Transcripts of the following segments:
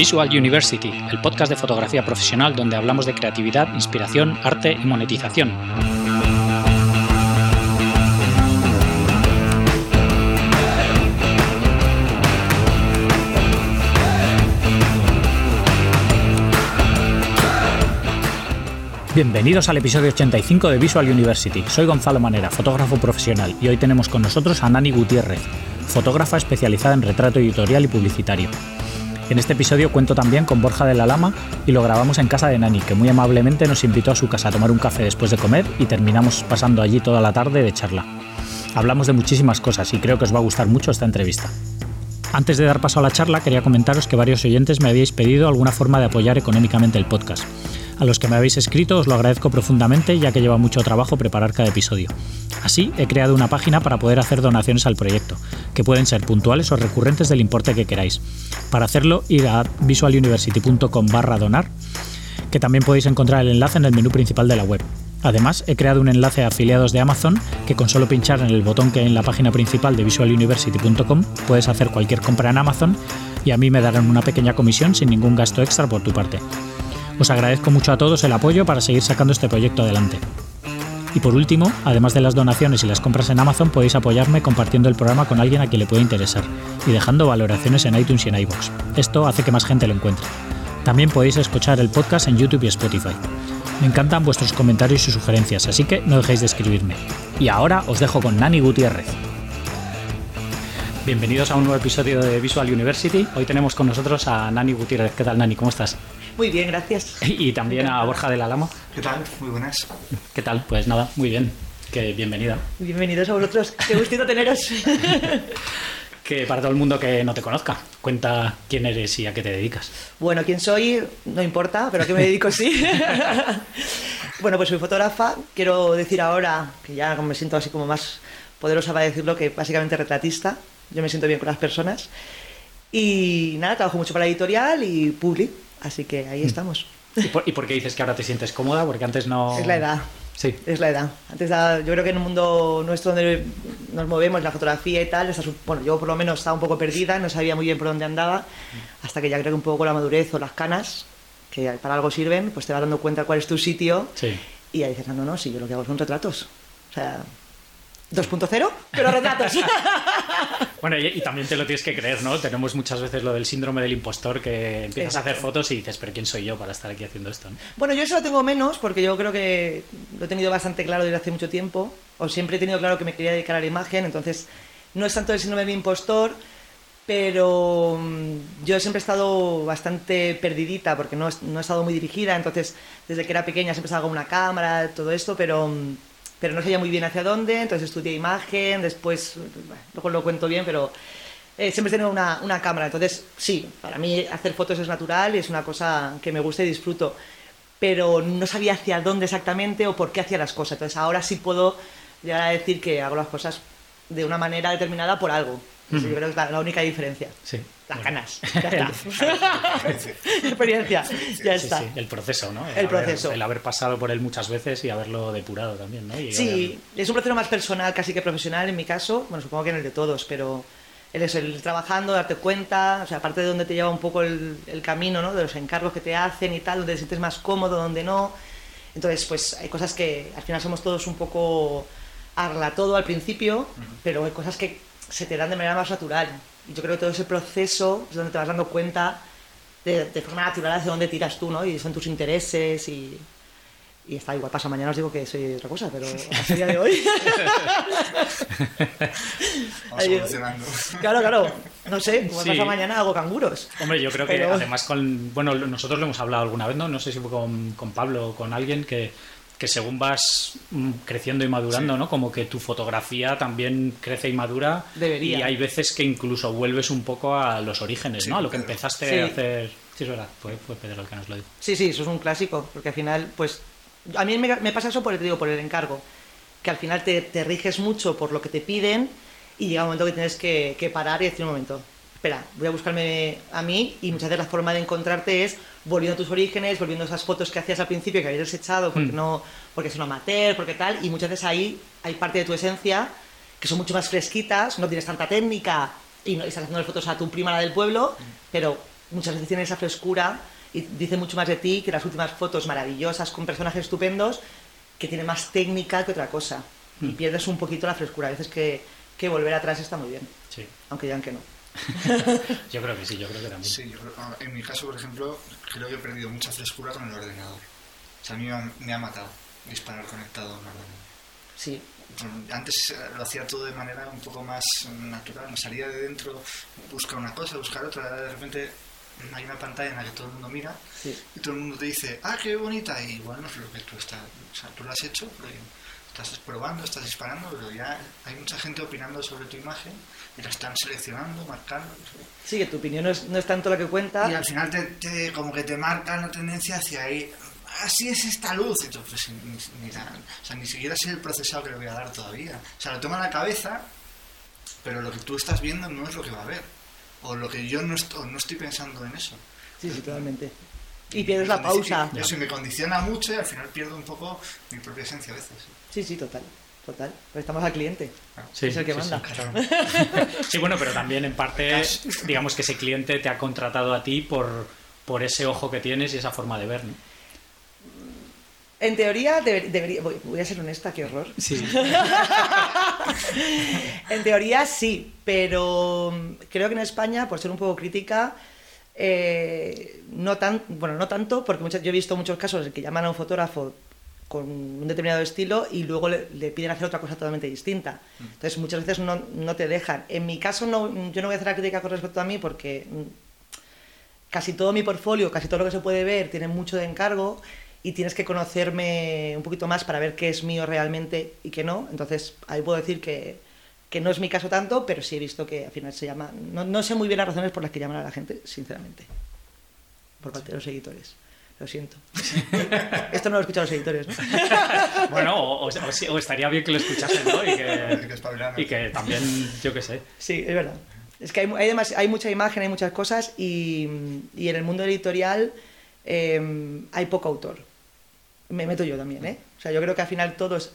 Visual University, el podcast de fotografía profesional donde hablamos de creatividad, inspiración, arte y monetización. Bienvenidos al episodio 85 de Visual University. Soy Gonzalo Manera, fotógrafo profesional, y hoy tenemos con nosotros a Nani Gutiérrez, fotógrafa especializada en retrato editorial y publicitario. En este episodio cuento también con Borja de la Lama y lo grabamos en casa de Nani, que muy amablemente nos invitó a su casa a tomar un café después de comer y terminamos pasando allí toda la tarde de charla. Hablamos de muchísimas cosas y creo que os va a gustar mucho esta entrevista. Antes de dar paso a la charla, quería comentaros que varios oyentes me habíais pedido alguna forma de apoyar económicamente el podcast. A los que me habéis escrito os lo agradezco profundamente ya que lleva mucho trabajo preparar cada episodio. Así he creado una página para poder hacer donaciones al proyecto, que pueden ser puntuales o recurrentes del importe que queráis. Para hacerlo, ir a visualuniversity.com barra donar, que también podéis encontrar el enlace en el menú principal de la web. Además, he creado un enlace a afiliados de Amazon que con solo pinchar en el botón que hay en la página principal de visualuniversity.com puedes hacer cualquier compra en Amazon y a mí me darán una pequeña comisión sin ningún gasto extra por tu parte. Os agradezco mucho a todos el apoyo para seguir sacando este proyecto adelante. Y por último, además de las donaciones y las compras en Amazon, podéis apoyarme compartiendo el programa con alguien a quien le pueda interesar y dejando valoraciones en iTunes y en iVoox. Esto hace que más gente lo encuentre. También podéis escuchar el podcast en YouTube y Spotify. Me encantan vuestros comentarios y sugerencias, así que no dejéis de escribirme. Y ahora os dejo con Nani Gutiérrez. Bienvenidos a un nuevo episodio de Visual University. Hoy tenemos con nosotros a Nani Gutiérrez. ¿Qué tal, Nani? ¿Cómo estás? Muy bien, gracias. Y también a Borja del Álamo. ¿Qué tal? Muy buenas. ¿Qué tal? Pues nada, muy bien. Que bienvenida. Bienvenidos a vosotros. Qué gustito teneros. Que para todo el mundo que no te conozca, cuenta quién eres y a qué te dedicas. Bueno, quién soy no importa, pero a qué me dedico sí. bueno, pues soy fotógrafa. Quiero decir ahora, que ya me siento así como más poderosa para decirlo, que básicamente retratista. Yo me siento bien con las personas. Y nada, trabajo mucho para la editorial y public. Así que ahí estamos. ¿Y por, y por qué dices que ahora te sientes cómoda? Porque antes no... Es la edad. Sí. Es la edad. Antes, yo creo que en un mundo nuestro donde nos movemos, la fotografía y tal, estás bueno, yo por lo menos estaba un poco perdida, no sabía muy bien por dónde andaba, hasta que ya creo que un poco con la madurez o las canas, que para algo sirven, pues te vas dando cuenta cuál es tu sitio Sí. y ya dices, no, no, no, si yo lo que hago son retratos. O sea, 2.0, pero retratos. Bueno, y, y también te lo tienes que creer, ¿no? Tenemos muchas veces lo del síndrome del impostor que empiezas a hacer fotos y dices, pero ¿quién soy yo para estar aquí haciendo esto? no?". Bueno, yo eso lo tengo menos porque yo creo que lo he tenido bastante claro desde hace mucho tiempo. O siempre he tenido claro que me quería dedicar a la imagen, entonces no es tanto el síndrome del impostor, pero mm, yo siempre he estado bastante perdidita porque no, he- no he estado muy dirigida. Entonces, desde que era pequeña siempre estaba con una cámara, todo esto, pero, mm, pero no sabía muy bien hacia dónde. Entonces estudié imagen, después, bueno, luego lo cuento bien, pero eh, siempre he tenido una, una cámara. Entonces, sí, para mí hacer fotos es natural y es una cosa que me gusta y disfruto. Pero no sabía hacia dónde exactamente o por qué hacía las cosas. Entonces, ahora sí puedo llegar a decir que hago las cosas de una manera determinada por algo. Yo creo que es la, la única diferencia. Sí. Las ganas. Ya está. Experiencia. Ya Sí, está. sí, el proceso, ¿no? El haber- proceso. el haber pasado por él muchas veces y haberlo depurado también, ¿no? Y Sí, es un proceso más personal casi que profesional en mi caso, bueno, supongo que en el de todos, pero el, eso, el trabajando, darte cuenta, o sea, aparte de donde te lleva un poco el, el camino, ¿no? De los encargos que te hacen y tal, donde te sientes más cómodo, donde no. Entonces, pues hay cosas que al final somos todos un poco arla todo al principio, pero hay cosas que se te dan de manera más natural. Y yo creo que todo ese proceso es donde te vas dando cuenta de, de forma natural hacia dónde tiras tú, ¿no? Y son tus intereses y, y está igual pasa mañana os digo que soy otra cosa, pero el día de hoy. Vamos claro, claro. No sé, como Sí. pasa mañana hago canguros. Hombre, yo creo que Pero- además con. Bueno, nosotros lo hemos hablado alguna vez, ¿no? No sé si fue con, con Pablo o con alguien que, que según vas mm, creciendo y madurando, ¿no? Como que tu fotografía también crece y madura. Debería. Y hay veces que incluso vuelves un poco a los orígenes, Sí, ¿no? A lo que Pedro. empezaste Sí. a hacer. Sí, es verdad, fue, fue Pedro el que nos lo dijo. Sí, sí, eso es un clásico, porque al final, pues, a mí me, me pasa eso por, te digo, por el encargo, que al final te, te riges mucho por lo que te piden y llega un momento que tienes que, que parar y decir un momento, espera, voy a buscarme a mí y muchas veces la forma de encontrarte es volviendo a tus orígenes, volviendo a esas fotos que hacías al principio que habías desechado porque Mm. no, porque es un amateur, porque tal, y muchas veces ahí hay parte de tu esencia que son mucho más fresquitas, no tienes tanta técnica y, no, y estás haciendo fotos a tu prima la del pueblo, pero muchas veces tiene esa frescura y dice mucho más de ti que las últimas fotos maravillosas con personajes estupendos que tiene más técnica que otra cosa. Y Mm. pierdes un poquito la frescura. A veces que, que volver atrás está muy bien, Sí. aunque digan que no. Yo creo que sí, yo creo que también. Sí, yo creo- en mi caso, por ejemplo, creo que he perdido mucha frescura con el ordenador. O sea, a mí me ha, me ha matado disparar conectado a un ordenador. Sí, Antes eh, lo hacía todo de manera un poco más natural, me salía de dentro, buscar una cosa, buscar otra, de repente hay una pantalla en la que todo el mundo mira sí. y todo el mundo te dice, ah, qué bonita, y igual no es lo que tú estás, o sea, tú lo has hecho, pero estás probando, estás disparando, pero ya hay mucha gente opinando sobre tu imagen y la están seleccionando, marcando. Sí, que tu opinión no es, no es tanto la que cuenta. Y al final te, te- como que te marcan la tendencia hacia ahí. Así es esta luz. Y tú, pues, ni, ni la- o sea, ni siquiera sé el procesado que le voy a dar todavía. O sea, lo toma en la cabeza, pero lo que tú estás viendo no es lo que va a ver. O lo que yo no, est- o no estoy pensando en eso. Sí, sí, totalmente. Y pierdes la pausa. y Eso me condiciona mucho y al final pierdo un poco mi propia esencia a veces. Sí, sí, total. Total. Pero estamos al cliente. Sí, es el que sí, manda. sí, claro. Sí, bueno, pero también en parte, digamos que ese cliente te ha contratado a ti por, por ese ojo que tienes y esa forma de ver, ¿no? En teoría, deber- debería. Voy, voy a ser honesta, qué horror. Sí. En teoría sí, pero creo que en España, por ser un poco crítica, eh, no tan, bueno, no tanto, porque muchas- yo he visto muchos casos en que llaman a un fotógrafo con un determinado estilo y luego le, le piden hacer otra cosa totalmente distinta. Entonces muchas veces no, no te dejan. En mi caso no, yo no voy a hacer la crítica con respecto a mí porque mm, casi todo mi portfolio, casi todo lo que se puede ver tiene mucho de encargo y tienes que conocerme un poquito más para ver qué es mío realmente y qué no. Entonces ahí puedo decir que, que no es mi caso tanto, pero sí he visto que al final se llama... No, no sé muy bien las razones por las que llaman a la gente, sinceramente, por parte de los editores. Lo siento. Esto no lo escuchan los editores, ¿no? Bueno, o, o- o estaría bien que lo escuchasen, ¿no? Y que y que también, yo qué sé. Sí, es verdad. Es que hay, mu- hay, demas- hay mucha imagen, hay muchas cosas y, y en el mundo editorial eh, hay poco autor. Me meto yo también, ¿eh? O sea, yo creo que al final todos,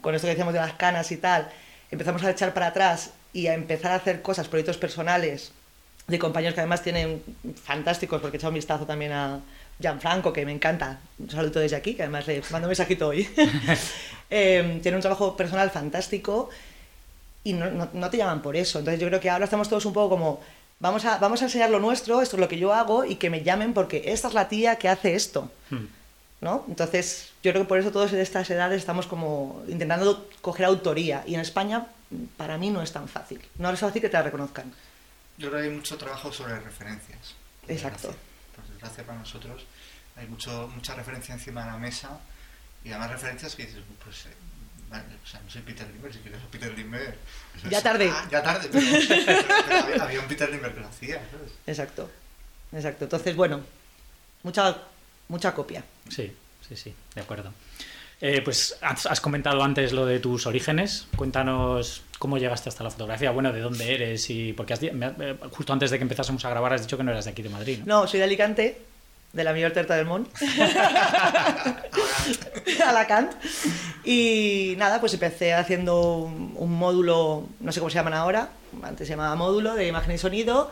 con esto que decíamos de las canas y tal, empezamos a echar para atrás y a empezar a hacer cosas, proyectos personales de compañeros que además tienen fantásticos, porque he echado un vistazo también a Gianfranco, que me encanta. Un saludo desde aquí, que además le mando un mensajito hoy. Eh, tiene un trabajo personal fantástico y no, no- no te llaman por eso. Entonces yo creo que ahora estamos todos un poco como, vamos a, vamos a enseñar lo nuestro, esto es lo que yo hago y que me llamen porque esta es la tía que hace esto. Hmm. ¿no? Entonces yo creo que por eso todos en estas edades estamos como intentando coger autoría y en España para mí no es tan fácil. No es fácil que te la reconozcan. Yo creo que hay mucho trabajo sobre referencias. Exacto. Desgracia. Para nosotros hay mucho, mucha referencia encima de la mesa y además referencias que dices, pues, eh, vale, o sea, no soy Peter Limber, si quieres Peter Limber. pues, Ya tarde. ah, ya tarde, pero, pero- pero había, había un Peter Limber que lo hacía, ¿sabes? Exacto. Exacto. Entonces, bueno, mucha, mucha copia. Sí, sí, sí, de acuerdo. Eh, pues has, comentado antes lo de tus orígenes. Cuéntanos cómo llegaste hasta la fotografía. Bueno, de dónde eres y porque has me eh, justo antes de que empezásemos a grabar has dicho que no eras de aquí de Madrid, ¿no? Soy de Alicante, de la mayor terta del Mont. Alacant. Y nada, pues empecé haciendo un, un módulo, no sé cómo se llaman ahora, antes se llamaba módulo de imagen y sonido,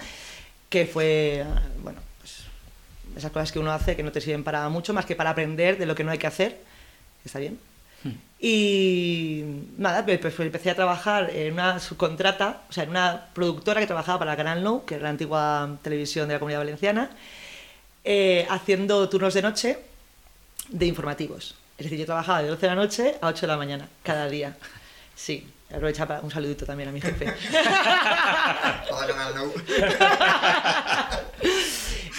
que fue, bueno, pues esas cosas que uno hace que no te sirven para mucho más que para aprender de lo que no hay que hacer. Está bien. Y nada, pues, pues empecé a trabajar en una subcontrata, o sea, en una productora que trabajaba para Canal Nou, que era la antigua televisión de la Comunidad Valenciana, eh, haciendo turnos de noche de informativos. Es decir, yo trabajaba de 12 de la noche a 8 de la mañana, cada día. Sí, aprovecha para un saludito también a mi jefe. Hola, Canal Nou.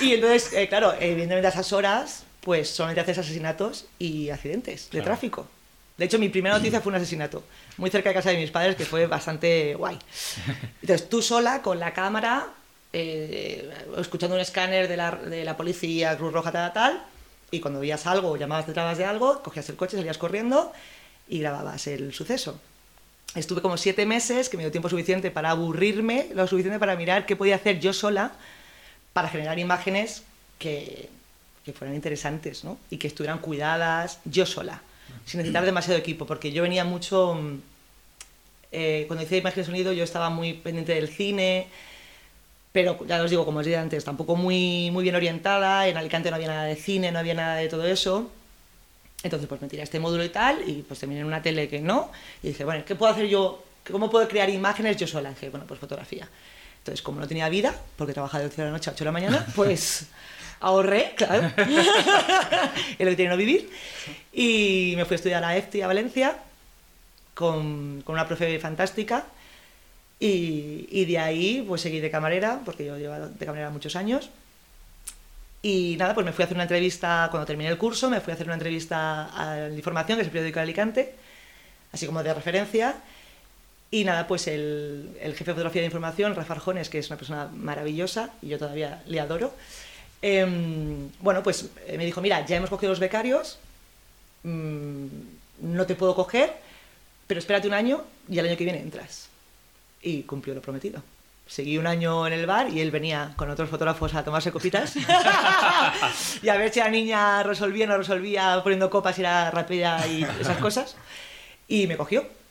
Y entonces, eh, claro, evidentemente a esas horas, pues solamente haces asesinatos y accidentes de Claro. tráfico. De hecho, mi primera noticia fue un asesinato, muy cerca de casa de mis padres, que fue bastante guay. Entonces, tú sola, con la cámara, eh, escuchando un escáner de la, de la policía, Cruz Roja, tal, tal, y cuando veías algo o llamabas detrás de algo, cogías el coche, salías corriendo y grababas el suceso. Estuve como siete meses, que me dio tiempo suficiente para aburrirme, lo suficiente para mirar qué podía hacer yo sola para generar imágenes que, que fueran interesantes ¿no? y que estuvieran cuidadas yo sola, sin necesitar demasiado equipo, porque yo venía mucho... mm, eh, cuando hice imagen y sonido yo estaba muy pendiente del cine, pero ya os digo, como os dije antes, tampoco muy, muy bien orientada, en Alicante no había nada de cine, no había nada de todo eso. Entonces, pues me tiré a este módulo y tal, y pues terminé en una tele que no, y dije, bueno, ¿qué puedo hacer yo? ¿Cómo puedo crear imágenes yo sola? Dije, bueno, pues fotografía. Entonces, como no tenía vida, porque trabajaba de 11 de la noche a 8 de la mañana, pues ahorré, claro, en lo que tenía no vivir, y me fui a estudiar a EFTI a Valencia, con, con una profe fantástica, y, y, de ahí pues seguí de camarera, porque yo llevaba de camarera muchos años. Y nada, pues me fui a hacer una entrevista, cuando terminé el curso, me fui a hacer una entrevista a la Información, que es el periódico de Alicante, así como de referencia. Y nada, pues el, jefe de fotografía de información, Rafa Arjones, que es una persona maravillosa y yo todavía le adoro, eh, bueno, pues me dijo, mira, ya hemos cogido los becarios, mmm, no te puedo coger, pero espérate un año y el año que viene entras y cumplió lo prometido. Seguí un año en el bar y él venía con otros fotógrafos a tomarse copitas y a ver si la niña resolvía o no resolvía poniendo copas y era rápida y esas cosas. Y me cogió.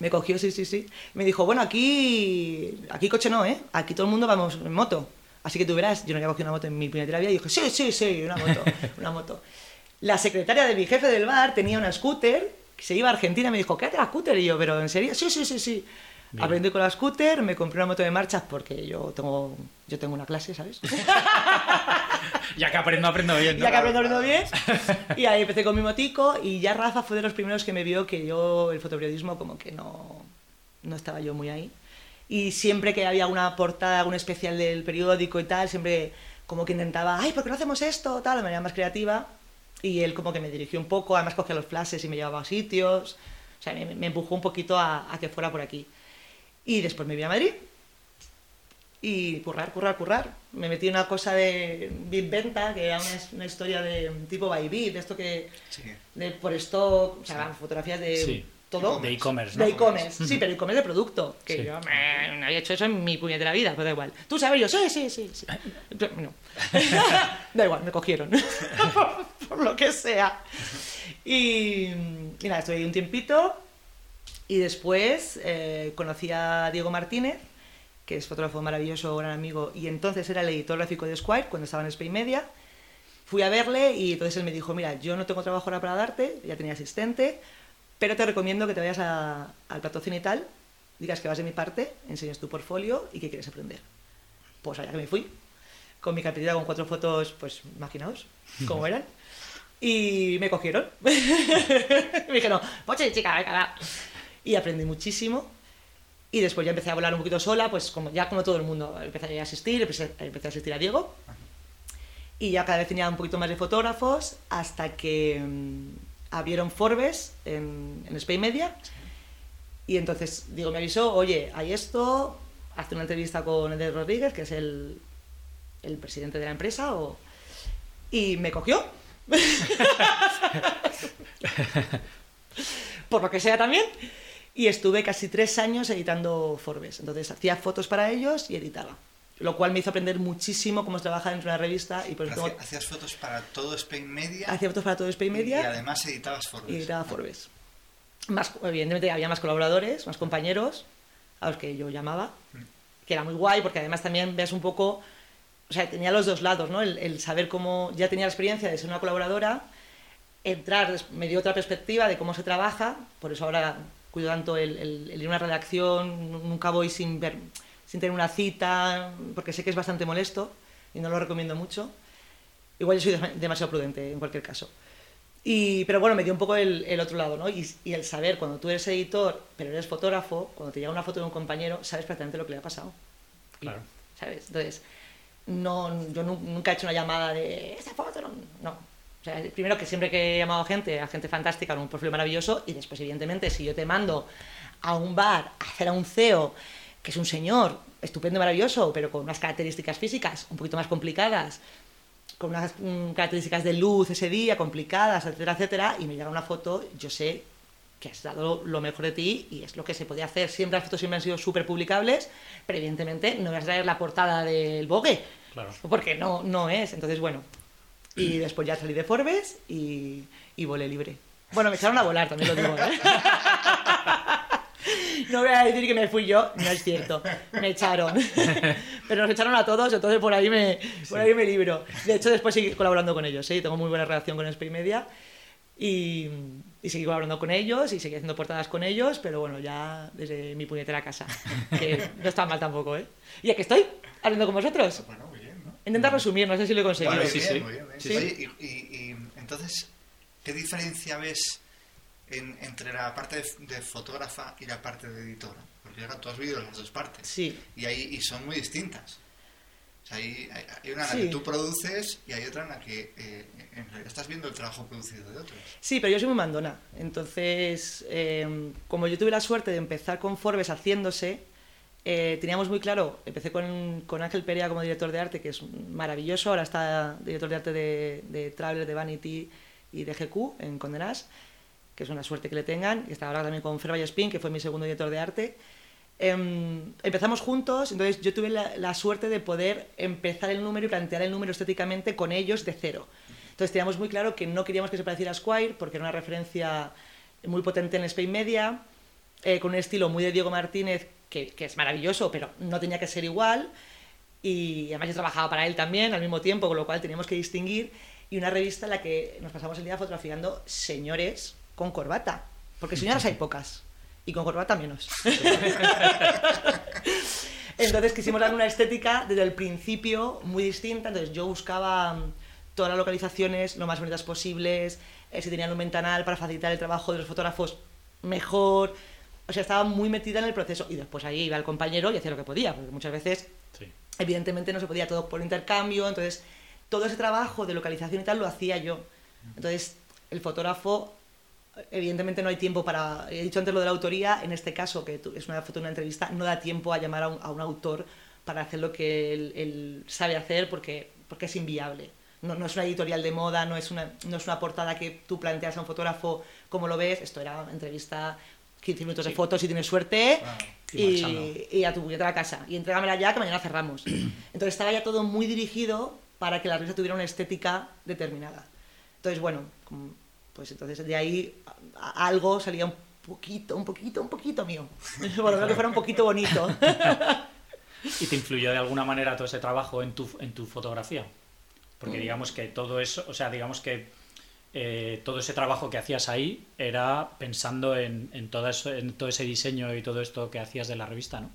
Me cogió, sí, sí, sí. Me dijo, bueno, aquí, aquí coche no, ¿eh? Aquí todo el mundo vamos en moto. Así que tú verás, yo no había cogido una moto en mi puñetera vida y dije, sí, sí, sí, una moto, una moto. La secretaria de mi jefe del bar tenía una scooter, se iba a Argentina y me dijo, quédate la scooter. Y yo, ¿pero en serio? Sí, sí, sí, sí. Bien. Aprendí con la scooter, me compré una moto de marchas porque yo tengo, yo tengo una clase, ¿sabes? ya que aprendo, aprendo bien. ¿no? Ya que aprendo, aprendo bien. Y ahí empecé con mi motico y ya Rafa fue de los primeros que me vio que yo, el fotoperiodismo, como que no, no estaba yo muy ahí. Y siempre que había alguna portada, algún especial del periódico y tal, siempre como que intentaba, ay, ¿por qué no hacemos esto? Tal, de manera más creativa. Y él como que me dirigió un poco, además cogía los flashes y me llevaba a sitios. O sea, me, me empujó un poquito a, a que fuera por aquí. Y después me vine a Madrid y currar, currar, currar. Me metí en una cosa de Big Venta, que era una, una historia de tipo by Bit, de esto que. Sí. De, por esto, o sea, sí. fotografías de sí. todo. De e-commerce, ¿no? De e-commerce, sí, pero e-commerce de producto. Que Sí. yo me, no había hecho eso en mi puñetera vida, pero da igual. Tú sabes, yo, sí, sí, sí. sí. No. da igual, me cogieron. por lo que sea. Y, y nada, estuve ahí un tiempito. Y después eh, conocí a Diego Martínez, que es fotógrafo maravilloso, gran amigo, y entonces era el editor gráfico de Squire cuando estaba en Spain Media. Fui a verle y entonces él me dijo, mira, yo no tengo trabajo ahora para darte, ya tenía asistente, pero te recomiendo que te vayas a, al plato cenital, digas que vas de mi parte, enseñes tu portfolio y que quieres aprender. Pues allá que me fui, con mi carpetita con cuatro fotos, pues imaginaos cómo eran, y me cogieron. me dijeron, sí, chica, venga, va y aprendí muchísimo. Y después ya empecé a volar un poquito sola, pues como, ya como todo el mundo, empecé a asistir, empecé, empecé a asistir a Diego. Y ya cada vez tenía un poquito más de fotógrafos hasta que mmm, abrieron Forbes en, en Spain Media. Y entonces Diego me avisó, oye, hay esto, hazte una entrevista con Eder Rodríguez, que es el, el presidente de la empresa, o... y me cogió. Por lo que sea también. Y estuve casi tres años editando Forbes. Entonces hacía fotos para ellos y editaba. Lo cual me hizo aprender muchísimo cómo se trabaja dentro de una revista. Y por Hacía, tengo... ¿Hacías fotos para todo Spain Media? Hacía fotos para todo Spain Media. Y además editabas Forbes. Y editaba Forbes. Más, evidentemente había más colaboradores, más compañeros a los que yo llamaba, mm. que era muy guay porque además también ves un poco, o sea, tenía los dos lados, ¿no? El, el saber cómo ya tenía la experiencia de ser una colaboradora, entrar, me dio otra perspectiva de cómo se trabaja, por eso ahora cuido tanto el, el, el ir a una redacción, nunca voy sin, ver, sin tener una cita, porque sé que es bastante molesto y no lo recomiendo mucho. Igual yo soy demasiado prudente en cualquier caso. Y, pero bueno, me dio un poco el, el otro lado, ¿no? Y, y, el saber, cuando tú eres editor, pero eres fotógrafo, cuando te llega una foto de un compañero, sabes prácticamente lo que le ha pasado. Claro. ¿Sabes? Entonces, no, yo nunca he hecho una llamada de esa foto, no. no. O sea, primero que siempre que he llamado a gente, a gente fantástica, con un perfil maravilloso, y después, evidentemente, si yo te mando a un bar a hacer a un CEO, que es un señor estupendo, maravilloso, pero con unas características físicas un poquito más complicadas, con unas um, características de luz ese día complicadas, etcétera, etcétera, y me llega una foto, yo sé que has dado lo mejor de ti y es lo que se podía hacer. Siempre las fotos siempre han sido súper publicables, pero evidentemente no vas a traer la portada del Vogue, claro. porque no, no es. Entonces, bueno, y después ya salí de Forbes y, y volé libre. Bueno, me echaron a volar, también lo digo, ¿eh? no voy a decir que me fui yo, no es cierto, me echaron. Pero nos echaron a todos, entonces por ahí me, por ahí me libro. De hecho, después seguí colaborando con ellos, ¿sí? tengo muy buena relación con Spray Media y, y seguí colaborando con ellos y seguí haciendo portadas con ellos, pero bueno, ya desde mi puñetera casa, que no está mal tampoco, ¿eh? Y aquí estoy, hablando con vosotros. Bueno. Intenta resumir, no sé si lo he conseguido. Muy sí, bien, sí. muy bien, muy bien. Sí, Oye, y, y- y, entonces, ¿qué diferencia ves en- entre la parte de, de fotógrafa y la parte de editora? Porque ahora tú has vivido las dos partes. Sí, Y, ahí, y son muy distintas. O sea, hay, hay- hay una en la Sí. que tú produces y hay otra en la que eh, en realidad estás viendo el trabajo producido de otros. Sí, pero yo soy muy mandona. Entonces, eh, como yo tuve la suerte de empezar con Forbes haciéndose, eh, teníamos muy claro, empecé con, con Ángel Perea como director de arte, que es maravilloso, ahora está director de arte de, de Traveler, de Vanity y de GQ en Condenas, que es una suerte que le tengan, y está ahora también con Fer Vallespín, que fue mi segundo director de arte. Em, empezamos juntos, entonces yo tuve la, la suerte de poder empezar el número y plantear el número estéticamente con ellos de cero. Entonces teníamos muy claro que no queríamos que se pareciera a Squire, porque era una referencia muy potente en Spain Media, eh, con un estilo muy de Diego Martínez, que, es maravilloso, pero no tenía que ser igual. Y además yo trabajaba para él también al mismo tiempo, con lo cual teníamos que distinguir. Y una revista en la que nos pasamos el día fotografiando señores con corbata, porque señoras hay pocas, y con corbata menos. Entonces quisimos dar una estética desde el principio muy distinta. Entonces yo buscaba mm, todas las localizaciones lo más bonitas posibles, eh, si tenían un ventanal para facilitar el trabajo de los fotógrafos mejor. O sea, estaba muy metida en el proceso y después ahí iba el compañero y hacía lo que podía, porque muchas veces Sí. evidentemente no se podía todo por intercambio, entonces todo ese trabajo de localización y tal lo hacía yo. Entonces el fotógrafo, evidentemente no hay tiempo para, he dicho antes lo de la autoría, en este caso que es una foto una entrevista, no da tiempo a llamar a un, a un autor para hacer lo que él, él sabe hacer porque, porque es inviable. No, no es una editorial de moda, no es, una, no es una portada que tú planteas a un fotógrafo como lo ves, esto era entrevista 15 minutos de Sí. fotos si tienes suerte Wow. Y y, a tu puñetera casa. Y entrégamela ya que mañana cerramos. Entonces estaba ya todo muy dirigido para que la revista tuviera una estética determinada. Entonces, bueno, pues entonces de ahí a- a- algo salía un poquito, un poquito, un poquito mío. Por lo menos que fuera un poquito bonito. ¿Y te influyó de alguna manera todo ese trabajo en tu, en tu fotografía? Porque digamos que todo eso, o sea, digamos que eh, todo ese trabajo que hacías ahí era pensando en, en, todo eso, en todo ese diseño y todo esto que hacías de la revista, ¿no?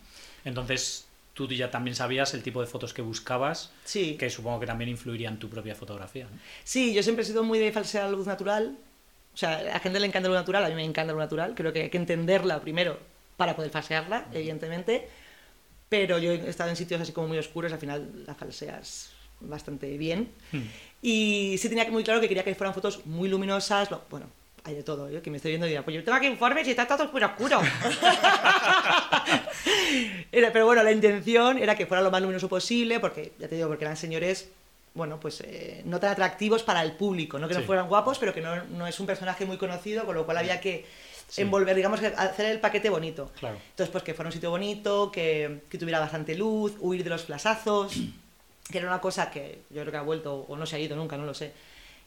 Entonces, tú ya también sabías el tipo de fotos que buscabas, Sí. que supongo que también influiría en tu propia fotografía, ¿no? Sí, yo siempre he sido muy de falsear la luz natural. O sea, a la gente le encanta la luz natural, a mí me encanta la luz natural. Creo que hay que entenderla primero para poder falsearla, evidentemente. Pero yo he estado en sitios así como muy oscuros, al final la falseas bastante bien. Hmm. Y sí tenía muy claro que quería que fueran fotos muy luminosas. bueno, hay de todo. Yo que me estoy viendo y dirá, pues yo tengo aquí informes y está todo oscuro oscuro. Era- pero bueno, la intención era que fuera lo más luminoso posible, porque ya te digo, porque eran señores, bueno, pues eh, no tan atractivos para el público, no que no fueran guapos, pero que no, no es un personaje muy conocido, con lo cual había que Sí. envolver, digamos, que hacer el paquete bonito. Claro. Entonces, pues que fuera un sitio bonito, que, que tuviera bastante luz, huir de los flasazos, que era una cosa que yo creo que ha vuelto, o no se ha ido nunca, no lo sé,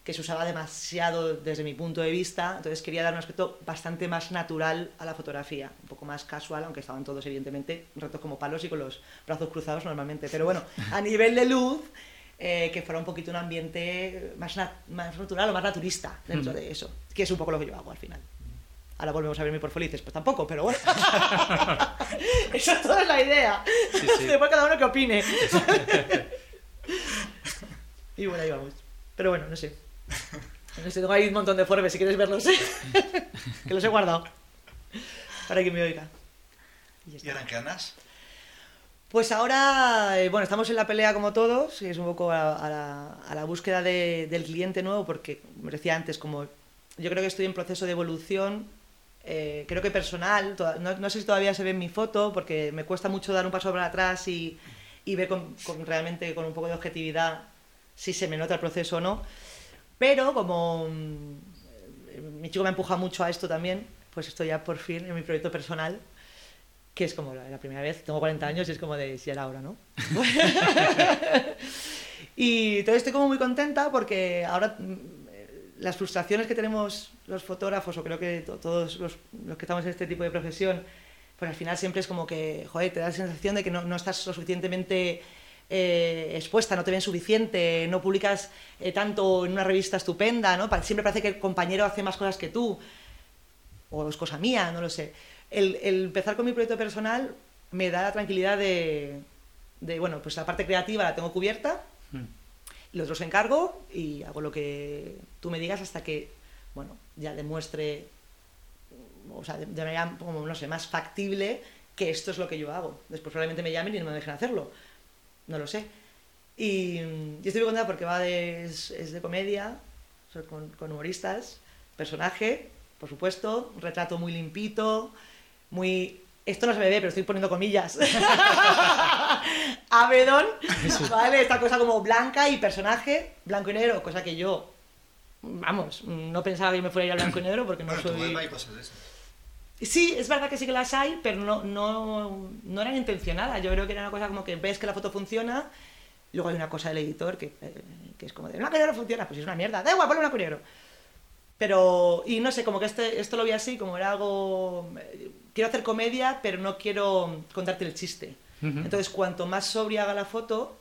que se usaba demasiado desde mi punto de vista, entonces quería dar un aspecto bastante más natural a la fotografía, un poco más casual, aunque estaban todos evidentemente retos como palos y con los brazos cruzados normalmente, pero bueno, a nivel de luz, eh, que fuera un poquito un ambiente más, más natural o más naturista dentro Mm. de eso, que es un poco lo que yo hago al final. Ahora volvemos a ver mi portfolio pues tampoco, pero bueno. Eso es toda la idea. Sí, sí. Después cada uno que opine. y bueno, ahí vamos. Pero bueno, no sé. No sé, tengo ahí un montón de Forbes si quieres verlos. que los he guardado. Para que me oiga. Y ¿Y ahora en qué andas? Pues ahora, eh, bueno, estamos en la pelea como todos, es un poco a, a la, a la búsqueda de- del cliente nuevo, porque, como decía antes, como yo creo que estoy en proceso de evolución, eh, creo que personal, toda- no, no sé si todavía se ve en mi foto, porque me cuesta mucho dar un paso para atrás y, y ver con, con realmente con un poco de objetividad si se me nota el proceso o no. Pero como mm, mi chico me empuja mucho a esto también, pues estoy ya por fin en mi proyecto personal, que es como la, la primera vez, tengo 40 años y es como de si era ahora, ¿no? y entonces estoy como muy contenta porque ahora mm, eh, las frustraciones que tenemos los fotógrafos, o creo que to- todos los, los que estamos en este tipo de profesión, pues al final siempre es como que, joder, te da la sensación de que no, no estás lo suficientemente eh, expuesta, no te ven suficiente, no publicas eh, tanto en una revista estupenda, ¿no? Siempre parece que el compañero hace más cosas que tú, o es cosa mía, no lo sé. El, el empezar con mi proyecto personal me da la tranquilidad de, de, bueno, pues la parte creativa la tengo cubierta, Mm. los otros encargo y hago lo que tú me digas hasta que, bueno, ya demuestre, o sea, de, de manera, como, no sé, más factible que esto es lo que yo hago. Después probablemente me llamen y no me dejen hacerlo. No lo sé. Y, y estoy muy contenta porque va de, es, es de comedia, o sea, con, con humoristas, personaje, por supuesto, un retrato muy limpito, muy... Esto no se me ve, pero estoy poniendo comillas. Abedón, ¿vale? Esta cosa como blanca y personaje, blanco y negro, cosa que yo, vamos, no pensaba que me fuera a ir a blanco y negro porque no Bueno, soy... web hay cosas de esas. Sí, es verdad que sí que las hay, pero no, no, no eran intencionadas. Yo creo que era una cosa como que ves que la foto funciona, luego hay una cosa del editor que, eh, que es como de, blanco y negro funciona, pues es una mierda, da igual, ponle y negro. Pero, y no sé, como que este, esto lo vi así, como era algo... eh, Quiero hacer comedia, pero no quiero contarte el chiste. Ujú. Entonces, cuanto más sobria haga la foto,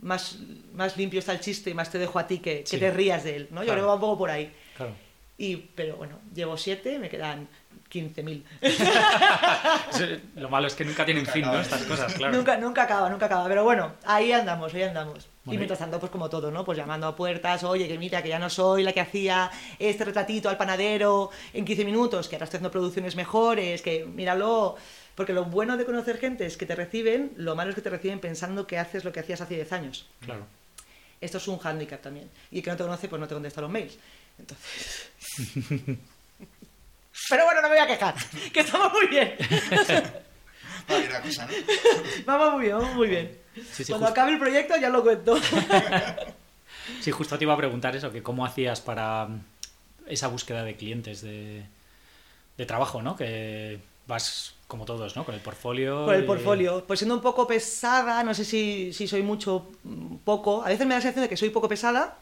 más, más limpio está el chiste y más te dejo a ti que, que Sí. te rías de él, ¿no? Yo Claro. creo que va un poco por ahí. Claro. Y, pero bueno, llevo siete, me quedan 15.000. Eso- Lo malo es que nunca tienen fin, ¿no? Estas cosas, claro. Nunca, nunca acaba, nunca acaba. Pero bueno, ahí andamos, ahí andamos. Y mientras tanto, pues como todo, ¿no? Pues llamando a puertas, oye, que mira, que ya no soy la que hacía este retratito al panadero en 15 minutos, que ahora estoy haciendo producciones mejores, que míralo. Porque lo bueno de conocer gente es que te reciben, lo malo es que te reciben pensando que haces lo que hacías hace 10 años. Claro. Esto es un hándicap también. Y el que no te conoce, pues no te contesta los mails. Entonces. Pero bueno, no me voy a quejar, que estamos muy bien. Vale, la cosa, ¿no? Vamos muy bien, vamos muy bien. Sí, sí, Cuando justo. acabe el proyecto ya lo cuento. Sí, justo te iba a preguntar eso, que cómo hacías para mm, esa búsqueda de clientes de, de trabajo, ¿no? Que vas como todos, ¿no? Con el portfolio. Por el y- portfolio. Pues siendo un poco pesada, no sé si, si soy mucho, mm, poco. A veces me da la sensación de que soy poco pesada,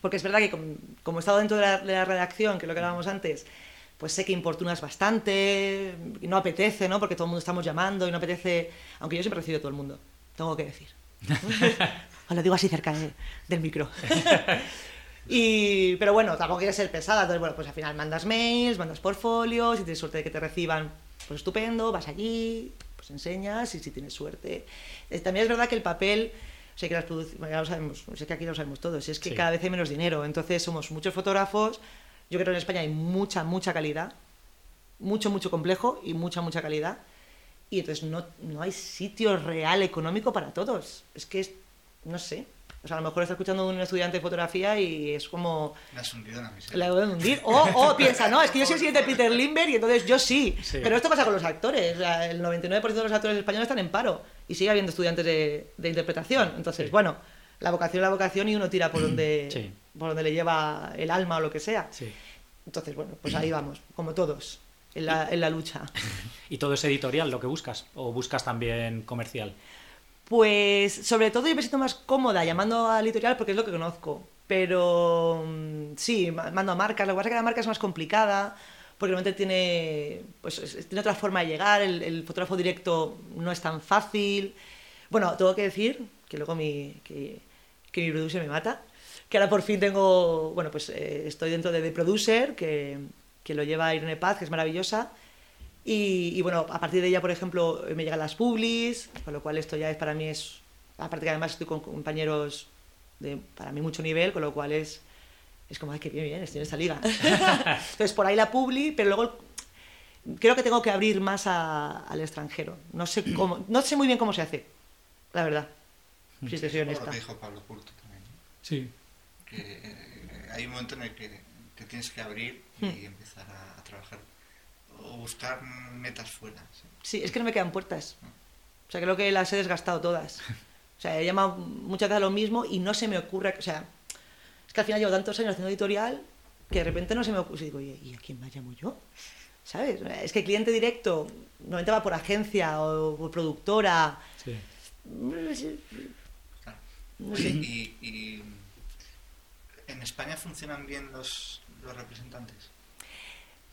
porque es verdad que com- como, he estado dentro de la, de la redacción, que es lo que hablábamos antes, pues sé que importunas bastante, y no apetece, ¿no? Porque todo el mundo estamos llamando y no apetece, aunque yo siempre recibo de todo el mundo, tengo que decir. Os lo digo así cerca de- del micro. y, pero bueno, tampoco quieres ser pesada, entonces bueno, pues al final mandas mails, mandas portfolios, si tienes suerte de que te reciban, pues estupendo, vas allí, pues enseñas y si tienes suerte. Eh, También es verdad que el papel, sea, que las ya lo sabemos, sea, que aquí lo sabemos todos, es que Sí. cada vez hay menos dinero, entonces somos muchos fotógrafos, yo creo que en España hay mucha, mucha calidad, mucho, mucho complejo y mucha, mucha calidad. Y entonces no, no hay sitio real económico para todos. Es que, es, no sé. O sea, a lo mejor está escuchando un estudiante de fotografía y es como... La has hundido la miseria. La debo de hundir. O, o piensa, no, es que yo soy el siguiente Peter Limber y entonces yo sí. Sí. Pero esto pasa con los actores. O sea, el 99% de los actores españoles están en paro y sigue habiendo estudiantes de, de interpretación. Entonces, Sí. bueno, la vocación es la vocación y uno tira por donde, Sí. Por donde le lleva el alma o lo que sea. Sí. Entonces, bueno, pues ahí vamos, como todos, en la, en la lucha. ¿Y todo es editorial lo que buscas? ¿O buscas también comercial? Pues sobre todo yo me siento más cómoda llamando al editorial porque es lo que conozco. Pero mm, sí, ma- mando a marcas. Lo que pasa es que la marca es más complicada porque realmente tiene, pues, es- es- tiene otra forma de llegar. El, el fotógrafo directo no es tan fácil. Bueno, tengo que decir que luego mi, que, que mi producer me mata. Que ahora por fin tengo, bueno, pues eh, estoy dentro de The Producer, que, que lo lleva Irene Paz, que es maravillosa. Y, y, bueno, a partir de ella, por ejemplo, me llegan las publis, con lo cual esto ya es para mí es. Aparte que además estoy con compañeros de para mí mucho nivel, con lo cual es. Es como, ay, qué bien, bien, estoy en esta liga. Entonces, por ahí la publi, pero luego creo que tengo que abrir más a- al extranjero. No sé cómo, no sé muy bien cómo se hace, la verdad. Si te soy Por lo honesta. que dijo Pablo Curto también. Sí. Que hay un momento en el que te tienes que abrir y Hmm. empezar a, a trabajar o buscar metas fuera. ¿sí? Sí, es que no me quedan puertas. O sea, creo que las he desgastado todas. O sea, he llamado muchas veces a lo mismo y no se me ocurre. O sea, es que al final llevo tantos años haciendo editorial que de repente no se me ocurre. Y digo, "Oye, ¿y a quién más llamo yo? ¿Sabes? Es que cliente directo normalmente va por agencia o por productora. Sí. Claro. No sé. y, y, en España funcionan bien los, los representantes.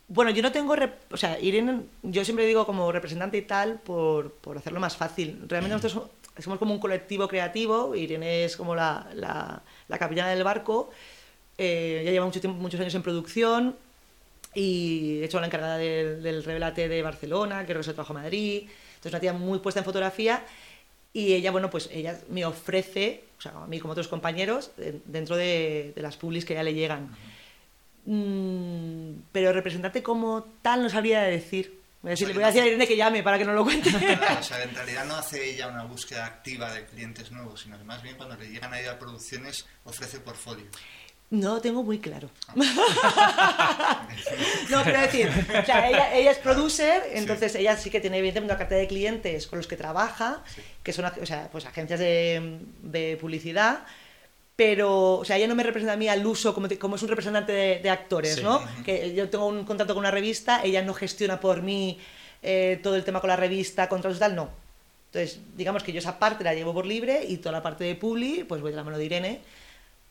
Bueno, yo no tengo, o sea, Irene, yo siempre digo como representante y tal por, por hacerlo más fácil. Realmente nosotros somos, como un colectivo creativo, Irene es como la, la, la capitana del barco, eh, ya lleva mucho tiempo, muchos años en producción y de hecho la encargada del, del Revelate de Barcelona, que se trabajo en Madrid, entonces una tía muy puesta en fotografía y ella, bueno, pues ella me ofrece, o sea, a mí como otros compañeros, de- dentro de, de las publis que ya le llegan. Mm, pero representante como tal no sabría decir. Voy a decir, O sea, voy a decir a Irene que llame para que no lo cuente. Claro, o sea, en realidad no hace ella una búsqueda activa de clientes nuevos, sino que más bien cuando le llegan a ella producciones ofrece portfolio. No lo tengo muy claro. no, quiero decir, o sea, ella, ella es producer, entonces ella sí que tiene evidentemente una cartera de clientes con los que trabaja, que son o sea, pues, agencias de, de publicidad, pero, o sea, ella no me representa a mí al uso como, como es un representante de, de actores, Sí. ¿no? Que yo tengo un contrato con una revista, ella no gestiona por mí eh, todo el tema con la revista, contratos y tal, no. Entonces, digamos que yo esa parte la llevo por libre y toda la parte de Publi, pues voy de la mano de Irene,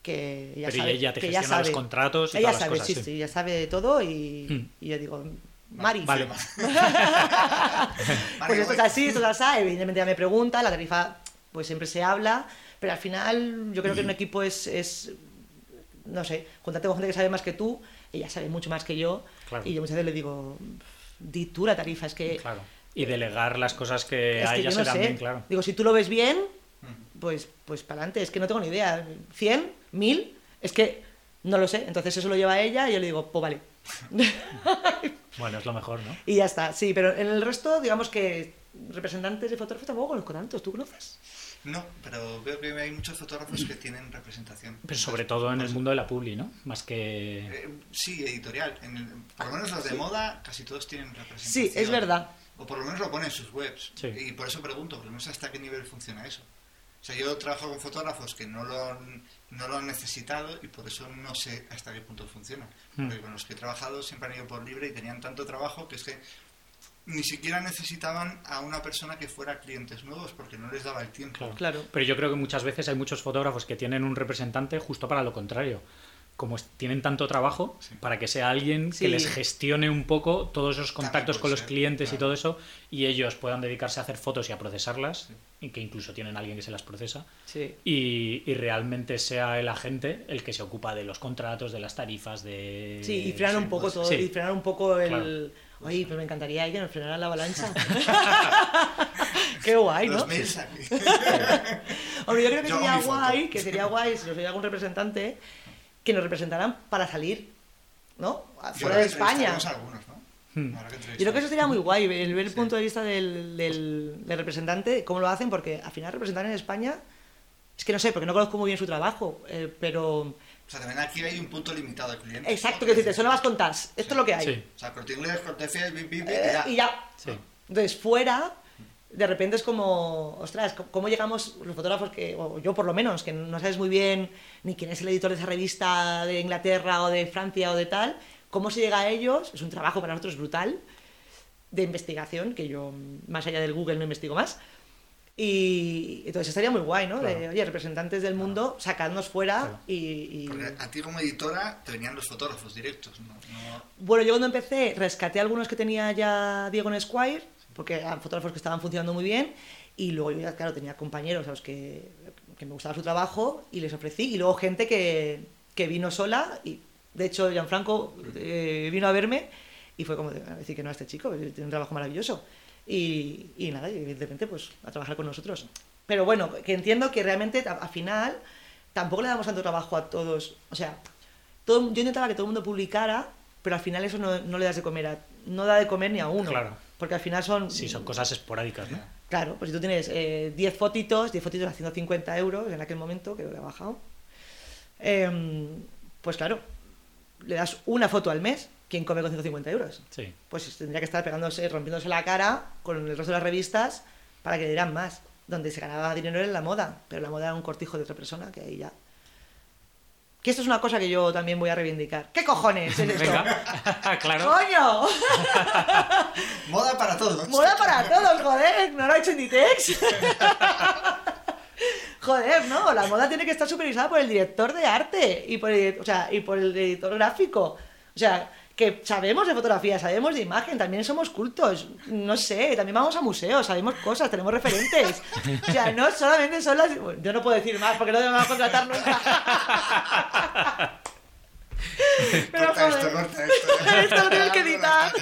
que ella Pero sabe. ella te que gestiona los sabe. contratos y ella todas las sabe, cosas, sí, sí. sí, ella sabe de todo y, Hmm. y yo digo, Mari, Vale. pues esto es así, esto es así, evidentemente ella me pregunta, la tarifa pues siempre se habla, pero al final yo creo que un equipo es, es no sé, júntate con gente que sabe más que tú, ella sabe mucho más que yo, Claro. y yo muchas veces le digo, di tú la tarifa, es que, Claro. Y delegar las cosas que es a que ella yo se no dan bien, claro. Digo, si tú lo ves bien, Mm. Pues, pues para adelante, es que no tengo ni idea. ¿100? ¿1000? Es que no lo sé. Entonces eso lo lleva ella y yo le digo, pues vale. Bueno, es lo mejor, ¿no? y ya está, sí, pero en el resto, digamos que representantes de fotógrafos tampoco conozco tantos, ¿tú conoces? No, pero veo que hay muchos fotógrafos que tienen representación. Pero sobre todo en el mundo de la publi, ¿no? Más que... eh, sí, editorial. En el- por lo menos los de moda, casi todos tienen representación. Sí, es verdad. O por lo menos lo ponen en sus webs. Sí. Y por eso pregunto, porque no sé hasta qué nivel funciona eso. O sea, yo trabajo con fotógrafos que no lo, han- no lo han necesitado y por eso no sé hasta qué punto funciona. Hmm. Porque con los que he trabajado siempre han ido por libre y tenían tanto trabajo que es que ni siquiera necesitaban a una persona que fuera clientes nuevos porque no les daba el tiempo. Claro. Claro. Pero yo creo que muchas veces hay muchos fotógrafos que tienen un representante justo para lo contrario. Como tienen tanto trabajo, Sí. para que sea alguien Sí. que les gestione un poco todos esos contactos con los clientes y todo eso, y ellos puedan dedicarse a hacer fotos y a procesarlas, Sí. Y que incluso tienen alguien que se las procesa, Sí. y, y realmente sea el agente el que se ocupa de los contratos, de las tarifas, de... Sí, y frenar un poco pues, todo, sí. y frenar un poco el... Claro. Oye, pues me encantaría que nos frenara la avalancha. Qué guay, ¿no? Hombre, yo creo que Yo sería guay, que sería guay si nos oye algún representante que nos representaran para salir, ¿no? Fuera de España. algunos, ¿no? Hmm. Yo creo que eso sería muy guay, el ver el Sí. punto de vista del, del- del representante, cómo lo hacen, porque al final representar en España, es que no sé, porque no conozco muy bien su trabajo, eh, pero... O sea, también aquí hay un punto limitado de clientes. Exacto, que decirte, solo vas con TAS, esto es lo que hay. Sí. O sea, corte inglés, corte fiel, bip, bip, bip, Eh, y ya. y ya. Sí. Entonces, fuera, de repente es como, ostras, ¿cómo- ¿cómo llegamos los fotógrafos que, o yo por lo menos, que no sabes muy bien ni quién es el editor de esa revista de Inglaterra o de Francia o de tal, cómo se llega a ellos? Es un trabajo para nosotros brutal de investigación, que yo más allá del Google no investigo más. Y entonces estaría muy guay, ¿no? De, Claro. oye, representantes del mundo, sacadnos fuera Claro. y, y- Porque a ti como editora te venían los fotógrafos directos, ¿no? no Bueno, yo cuando empecé rescaté algunos que tenía ya Diego en Squire, porque eran fotógrafos que estaban funcionando muy bien, y luego yo ya, claro, tenía compañeros a los que, que me gustaba su trabajo y les ofrecí, y luego gente que, que vino sola, y de hecho Gianfranco eh, vino a verme y fue como a decir que no a este chico, tiene un trabajo maravilloso. Y, y nada, y evidentemente pues a trabajar con nosotros. Pero bueno, que entiendo que realmente a- al final tampoco le damos tanto trabajo a todos, o sea, todo, yo intentaba que todo el mundo publicara, pero al final eso no, no le das de comer a, no da de comer ni a uno. Claro. Porque al final son... Sí, son cosas esporádicas, ¿no? Claro, pues si tú tienes eh, 10 fotitos, 10 fotitos a 150 euros en aquel momento, creo que ha bajado, em, pues claro, le das una foto al mes, ¿quién come con 150 euros? Sí. Pues tendría que estar pegándose, rompiéndose la cara con el resto de las revistas para que le dieran más. Donde se ganaba dinero era en la moda, pero la moda era un cortijo de otra persona, que ahí ya... Que esto es una cosa que yo también voy a reivindicar. ¿Qué cojones es esto? Venga, claro. ¡Coño! Moda para todos. ¡Moda para todos, joder! ¿No lo ha hecho Inditex? Joder, no, la moda tiene que estar supervisada por el director de arte y por el, o sea, y por el editor gráfico. O sea, que sabemos de fotografía, sabemos de imagen, también somos cultos, no sé, también vamos a museos, sabemos cosas, tenemos referentes. O sea, no solamente son las... bueno, Yo no puedo decir más porque no me van a contratar nunca. Pero, corta joder. esto, corta esto. Esto lo tienes que editar.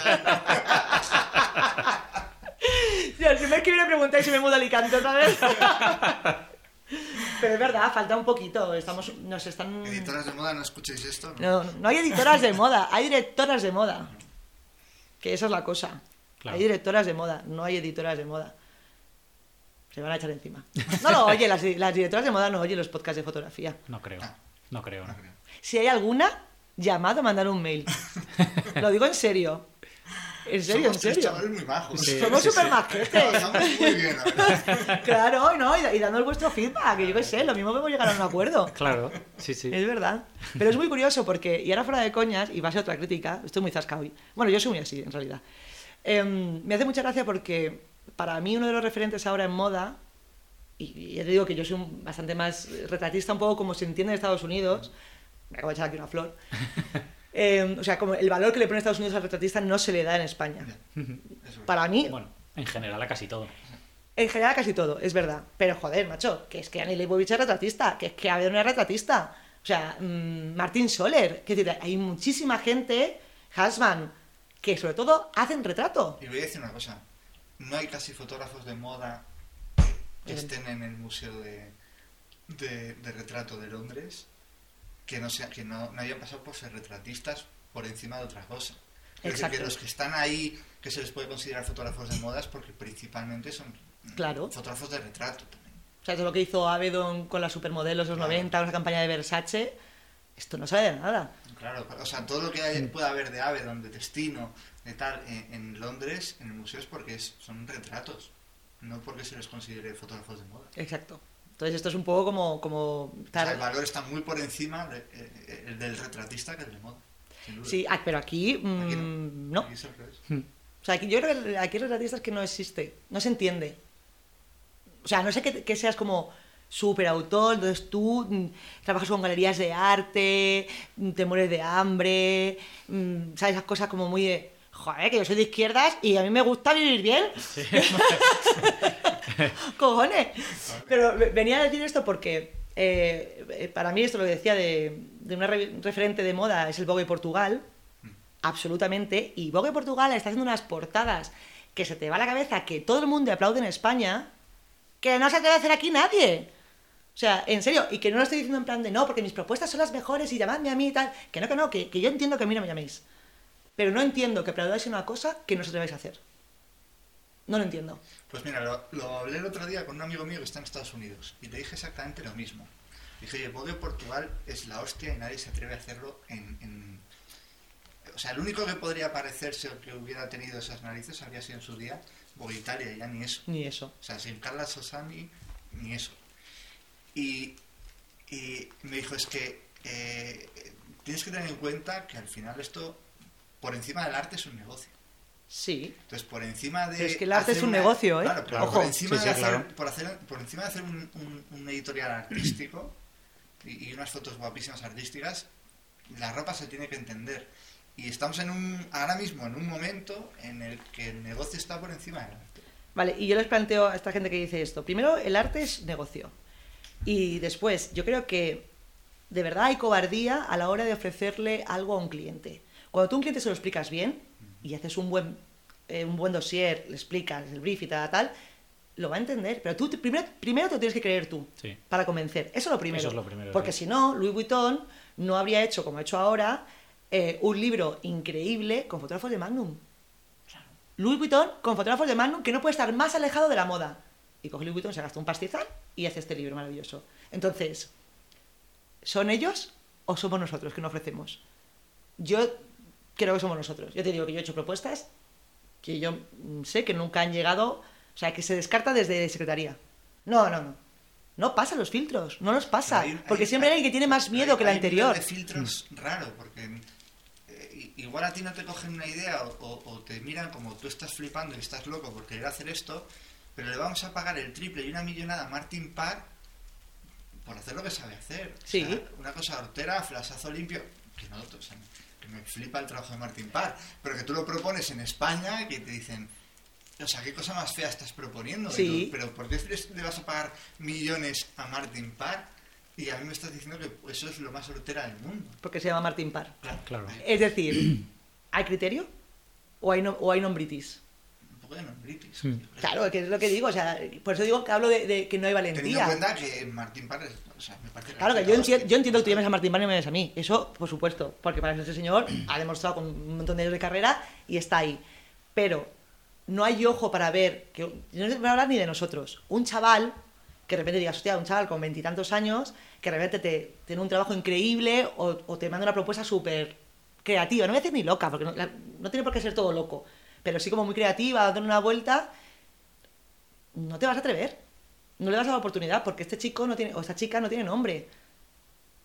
El primer que me preguntáis si me mudo a Alicante otra vez. Pero es verdad, falta un poquito. Estamos, nos están. Editoras de moda, no escuchéis esto. No, no hay editoras de moda, hay directoras de moda. Que esa es la cosa. Claro. Hay directoras de moda, no hay editoras de moda. Se van a echar encima. No lo oye, las, las directoras de moda no oyen los podcasts de fotografía. No creo. Ah. No creo. No creo. Si hay alguna, llamad o mandar un mail. Lo digo en serio. En serio, Somos en serio. chavales muy majos. Sí, Somos sí, súper sí. Trabajamos muy bien, la verdad. Claro, ¿no? Y, y dando vuestro feedback, que yo qué sé, lo mismo podemos llegar a un acuerdo. Claro, sí, sí. Es verdad. Pero es muy curioso porque, y ahora fuera de coñas, y va a ser otra crítica, estoy muy zasca hoy. Bueno, yo soy muy así, en realidad. Em, me hace mucha gracia porque para mí uno de los referentes ahora en moda, y, y ya te digo que yo soy un- bastante más retratista, un poco como se entiende en Estados Unidos, me acabo de echar aquí una flor, Em, o sea, como el valor que le pone Estados Unidos al retratista no se le da en España. Para mí, Bueno, en general a casi todo. en general casi todo, es verdad. Pero joder, macho, que es que Annie Leibovitz es retratista, que es que Abel no es retratista. O sea, mm, Martín Soler, que decir, hay muchísima gente, Hasman, que sobre todo hacen retrato. Y voy a decir una cosa. No hay casi fotógrafos de moda que estén en el Museo de, de, de Retrato de Londres que no sea, que no, no hayan pasado por ser retratistas por encima de otra cosa. Es decir, que los que están ahí, que se les puede considerar fotógrafos de moda, es porque principalmente son mm, Claro. fotógrafos de retrato también. O sea, todo lo que hizo Avedon con las supermodelos de los 90, con la campaña de Versace, esto no sale de nada. Claro, o sea, todo lo que hay- pueda haber de Avedon, de Testino, de tal, en, en Londres, en el museo, es porque es- son retratos, no porque se les considere fotógrafos de moda. Exacto. Entonces esto es un poco como... como O sea, el valor está muy por encima de- eh, el del retratista que el de moda. Sí, ah, pero aquí, mm, Aquí no. Aquí es al revés. O sea, aquí, yo creo que aquí retratistas que no existe, no se entiende. O sea, no sé que, que seas como súper autor, entonces tú mm, trabajas con galerías de arte, mm, te mueres de hambre, mm, sabes, esas cosas como muy de, joder, que yo soy de izquierdas y a mí me gusta vivir bien. Cojones. Pero ve- venía a decir esto porque eh, eh, para mí esto lo que decía de, de una re- referente de moda es el Vogue Portugal, absolutamente, y Vogue Portugal está haciendo unas portadas que se te va a la cabeza que todo el mundo aplaude en España, que no se atreve a hacer aquí nadie. O sea, en serio, y que no lo estoy diciendo en plan de no, porque mis propuestas son las mejores y llamadme a mí y tal. Que no, que no, que, que yo entiendo que a mí no me llaméis. Pero no entiendo que aplaudáis una cosa que no os atreváis a hacer. No lo entiendo. Pues mira, lo, lo hablé el otro día con un amigo mío que está en Estados Unidos y le dije exactamente lo mismo. Dije, oye, Vogue Portugal es la hostia y nadie se atreve a hacerlo en, en- O sea, el único que podría parecerse o que hubiera tenido esas narices habría sido en su día Vogue Italia, y ya ni eso. Ni eso. O sea, sin Carla Sosani, ni eso. Y, y me dijo, es que eh, tienes que tener en cuenta que al final esto, por encima del arte, es un negocio. Sí. Entonces, por encima de. Pero es que el arte hacer es un negocio, ¿eh? Claro, pero Ojo. por encima, Sí, de, sí, hacer, claro. por, hacer, por encima de hacer un, un- un editorial artístico y, y unas fotos guapísimas artísticas, la ropa se tiene que entender. Y estamos en un, ahora mismo en un momento en el que el negocio está por encima del arte. Vale, y yo les planteo a esta gente que dice esto. Primero, el arte es negocio. Y después, yo creo que de verdad hay cobardía a la hora de ofrecerle algo a un cliente. Cuando tú a un cliente se lo explicas bien y haces un buen, eh, un buen dossier, le explicas el brief y tal, tal, lo va a entender. Pero tú te- primero, primero te lo tienes que creer tú Sí. para convencer. Eso es lo primero. Eso es lo primero, Porque sí. si no, Louis Vuitton no habría hecho, como ha hecho ahora, eh, un libro increíble con fotógrafos de Magnum. Louis Vuitton con fotógrafos de Magnum que no puede estar más alejado de la moda. Y coge Louis Vuitton, se gasta un pastizal y hace este libro maravilloso. Entonces, ¿son ellos o somos nosotros que no ofrecemos? Yo creo que somos nosotros. Yo te digo que yo he hecho propuestas que yo mm, sé que nunca han llegado, o sea, que se descarta desde secretaría. No, no, no. No pasa los filtros, no los pasa. Hay- porque hay- siempre hay alguien que tiene más miedo hay- que el hay nivel anterior. de filtros raro, porque eh, igual a ti no te cogen una idea o, o- o te miran como tú estás flipando y estás loco por querer hacer esto, pero le vamos a pagar el triple y una millonada a Martin Parr por hacer lo que sabe hacer. O Sí. sea, una cosa hortera, flasazo limpio, que no, o sea, me flipa el trabajo de Martín Parr, pero que tú lo propones en España y que te dicen, o sea, ¿qué cosa más fea estás proponiendo? Sí. Tú, pero ¿por qué le vas a pagar millones a Martín Parr? Y a mí me estás diciendo que eso es lo más hortera del mundo. Porque se llama Martín Parr. Claro, Claro. Es decir, ¿hay criterio? ¿O hay, no, o hay nombritis? Un poco de nombritis. Mm. yo creo. Claro, que es lo que digo. O sea, por eso digo que hablo de, de que no hay Teniendo en valentía. cuenta que Martín Parr es, o sea, me parece Claro, que yo, entiendo, yo entiendo que tú llames a Martín Parr y me llames a mí. Eso, por supuesto. Porque para este señor ha demostrado con un montón de años de carrera y está ahí. Pero no hay ojo para ver, que no voy a hablar ni de nosotros. Un chaval que de repente digas, hostia, un chaval con veintitantos años, que de repente te tiene un trabajo increíble o, o te manda una propuesta súper creativa. No voy a decir ni loca, porque no, la- no tiene por qué ser todo loco. Pero sí como muy creativa, dando una vuelta, no te vas a atrever. No le das la oportunidad porque este chico no tiene, o esta chica no tiene nombre.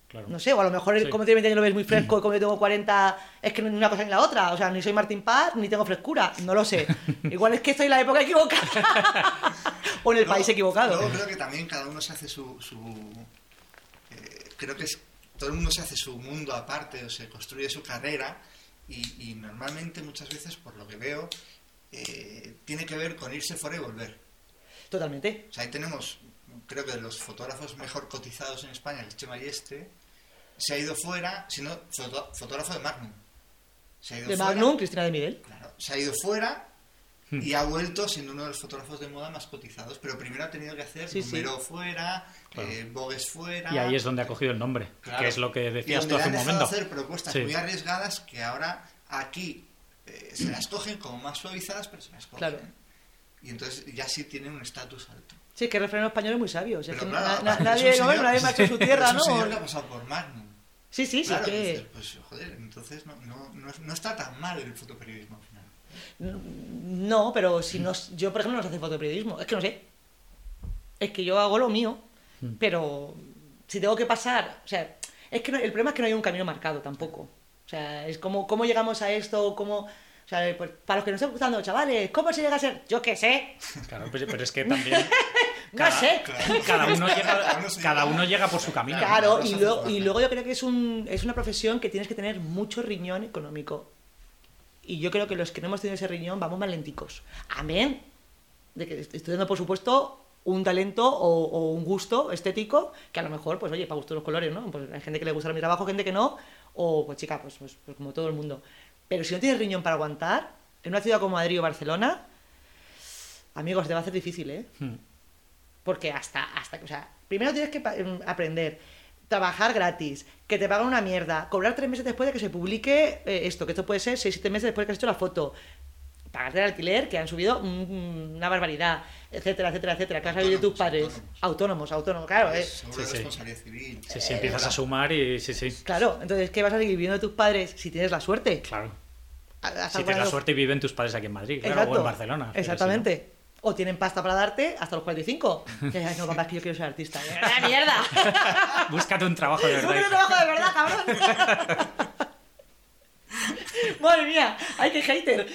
Claro. No sé, o a lo mejor Sí. como tiene 20 años lo ves muy fresco y como yo tengo 40 es que no ni una cosa ni la otra. O sea, ni soy Martín Paz ni tengo frescura. No lo sé. Igual es que estoy en la época equivocada. o en el Luego- país equivocado. Luego creo que también cada uno se hace su... su eh, creo que es, todo el mundo se hace su mundo aparte o se construye su carrera y, y normalmente muchas veces, por lo que veo, eh, tiene que ver con irse fuera y volver. Totalmente. O sea, ahí tenemos, creo que de los fotógrafos mejor cotizados en España, el Chema Yeste, se ha ido fuera, sino foto- fotógrafo de Magnum. Se ha ido De fuera, Magnum, Cristina de Miguel. Claro, se ha ido fuera Hmm. y ha vuelto siendo uno de los fotógrafos de moda más cotizados. Pero primero ha tenido que hacer Sí, sí. número fuera, Claro. eh, Vogues fuera. Y ahí es donde ha cogido el nombre, Claro. que es lo que decías tú hace un momento. hacer propuestas Sí. muy arriesgadas que ahora aquí eh, se las cogen como más suavizadas, pero se las cogen. Claro. Y entonces ya sí tienen un estatus alto. Sí, es que el refrán español es muy sabio. O sea, Pero que claro, na- na- nadie, es señor- nadie ha hecho su tierra, es ¿no? un señor que ha pasado por Magnum. Sí, sí, sí. Claro, que... pues joder, entonces no, no, no, no está tan mal el fotoperiodismo. No, pero si no, yo, por ejemplo, no sé hacer fotoperiodismo. Es que no sé. Es que yo hago lo mío, Mm. pero si tengo que pasar, o sea, es que no- el problema es que no hay un camino marcado tampoco. O sea, es como cómo llegamos a esto, cómo, o sea, pues, para los que nos están gustando, chavales, ¿cómo se llega a ser? Yo qué sé, Claro, pero, pero es que también no Cada- sé. Claro. cada uno Cada llega, cada uno por su camino. Claro, y hace y luego yo creo que es, un, es una profesión que tienes que tener mucho riñón económico. Y yo creo que los que no hemos tenido ese riñón vamos más lenticos. Amén. De que estoy teniendo, por supuesto, un talento o, o un gusto estético que a lo mejor, pues oye, para gusto los colores, ¿no? Pues hay gente que le gusta mi trabajo, gente que no. O, pues chica, pues, pues, pues como todo el mundo. Pero si no tienes riñón para aguantar, en una ciudad como Madrid o Barcelona, amigos, te va a hacer difícil, ¿eh? Hmm. Porque hasta, hasta, o sea, primero tienes que em, aprender, trabajar gratis, que te pagan una mierda, cobrar tres meses después de que se publique eh, esto, que esto puede ser seis, siete meses después de que has hecho la foto, pagarte el alquiler, que han subido mm, una barbaridad, etcétera, etcétera, etcétera, que has sabido de tus padres. Autónomos, autónomos, claro, eh. Seguro Sí, de sí. responsabilidad civil. Sí, sí, empiezas a sumar y sí, sí. Claro, entonces, ¿qué vas a seguir viviendo de tus padres si tienes la suerte? Claro. Si tienes la suerte y viven tus padres aquí en Madrid, claro, Exacto, o en Barcelona. pero si no- Exactamente. O tienen pasta para darte hasta los 45. Que, "Ay, no, papá, es que yo quiero ser artista. ¡Ah, mierda! Búscate un trabajo de ¡No verdad. quiero hija. trabajo de verdad, cabrón! Madre mía, ¡ay, qué hater!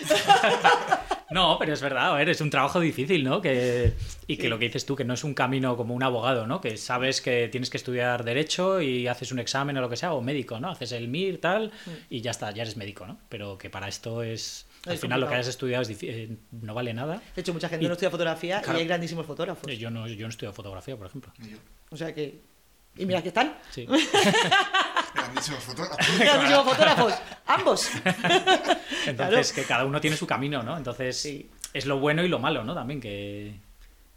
No, pero es verdad, a ver, es un trabajo difícil, ¿no? Que, y que lo que dices tú, que no es un camino como un abogado, ¿no? Que sabes que tienes que estudiar derecho y haces un examen o lo que sea, o médico, ¿no? Haces el MIR, tal, y ya está, ya eres médico, ¿no? Pero que para esto es... Al Es final lo que hayas estudiado es difí- eh, no vale nada. De hecho, mucha gente Y- no estudia fotografía Claro. y hay grandísimos fotógrafos. Eh, Yo no, yo no estudio fotografía, por ejemplo. Yo, O sea que... Y mira que están. Sí. grandísimo fotógrafo. Grandísimos fotógrafos. Ambos. Entonces, Claro. que cada uno tiene su camino, ¿no? Entonces, Sí. es lo bueno y lo malo, ¿no? También que,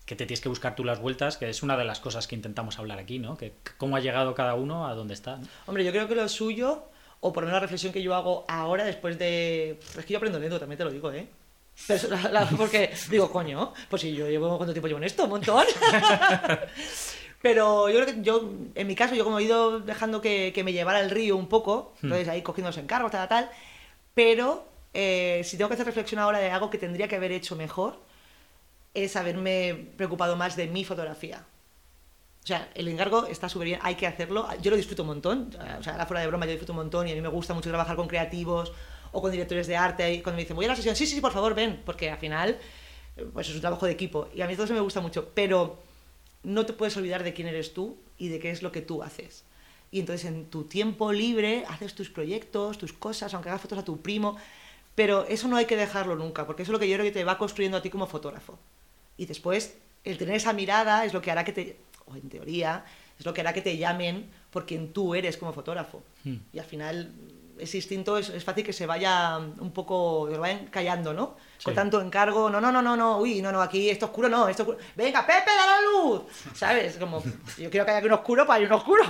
que te tienes que buscar tú las vueltas, que es una de las cosas que intentamos hablar aquí, ¿no? Que que cómo ha llegado cada uno a dónde está. ¿no? Hombre, yo creo que lo suyo, o por lo menos la reflexión que yo hago ahora después de... Es que yo aprendo lento, también te lo digo, ¿eh? Pero, la- la- porque digo, coño, pues si yo llevo... ¿Cuánto tiempo llevo en esto? Un montón. Pero yo creo que yo, en mi caso, yo como he ido dejando que, que me llevara el río un poco, entonces ahí cogiendo los encargos, tal, tal, pero eh, si tengo que hacer reflexión ahora de algo que tendría que haber hecho mejor, es haberme preocupado más de mi fotografía. O sea, el encargo está súper bien, hay que hacerlo. Yo lo disfruto un montón. O sea, ahora fuera de broma, yo disfruto un montón y a mí me gusta mucho trabajar con creativos o con directores de arte. Y cuando me dicen, voy a la sesión, sí, sí, sí, por favor, ven, porque al final, pues es un trabajo de equipo. Y a mí todo eso me gusta mucho, pero no te puedes olvidar de quién eres tú y de qué es lo que tú haces. y entonces en tu tiempo libre haces tus proyectos, tus cosas, aunque hagas fotos a tu primo, pero eso no hay que dejarlo nunca, porque eso es lo que yo creo que te va construyendo a ti como fotógrafo. Y después, el tener esa mirada es lo que hará que te, o en teoría, es lo que hará que te llamen por quien tú eres como fotógrafo. Hmm. Y al final, ese instinto es, es fácil que se vaya un poco, lo vayan callando, ¿no? Con tanto encargo, no, no, no, no, no, uy, no, no, aquí esto oscuro no, esto oscuro. Venga, Pepe, da la luz. ¿Sabes? Como, yo quiero que haya aquí un oscuro para ir un oscuro.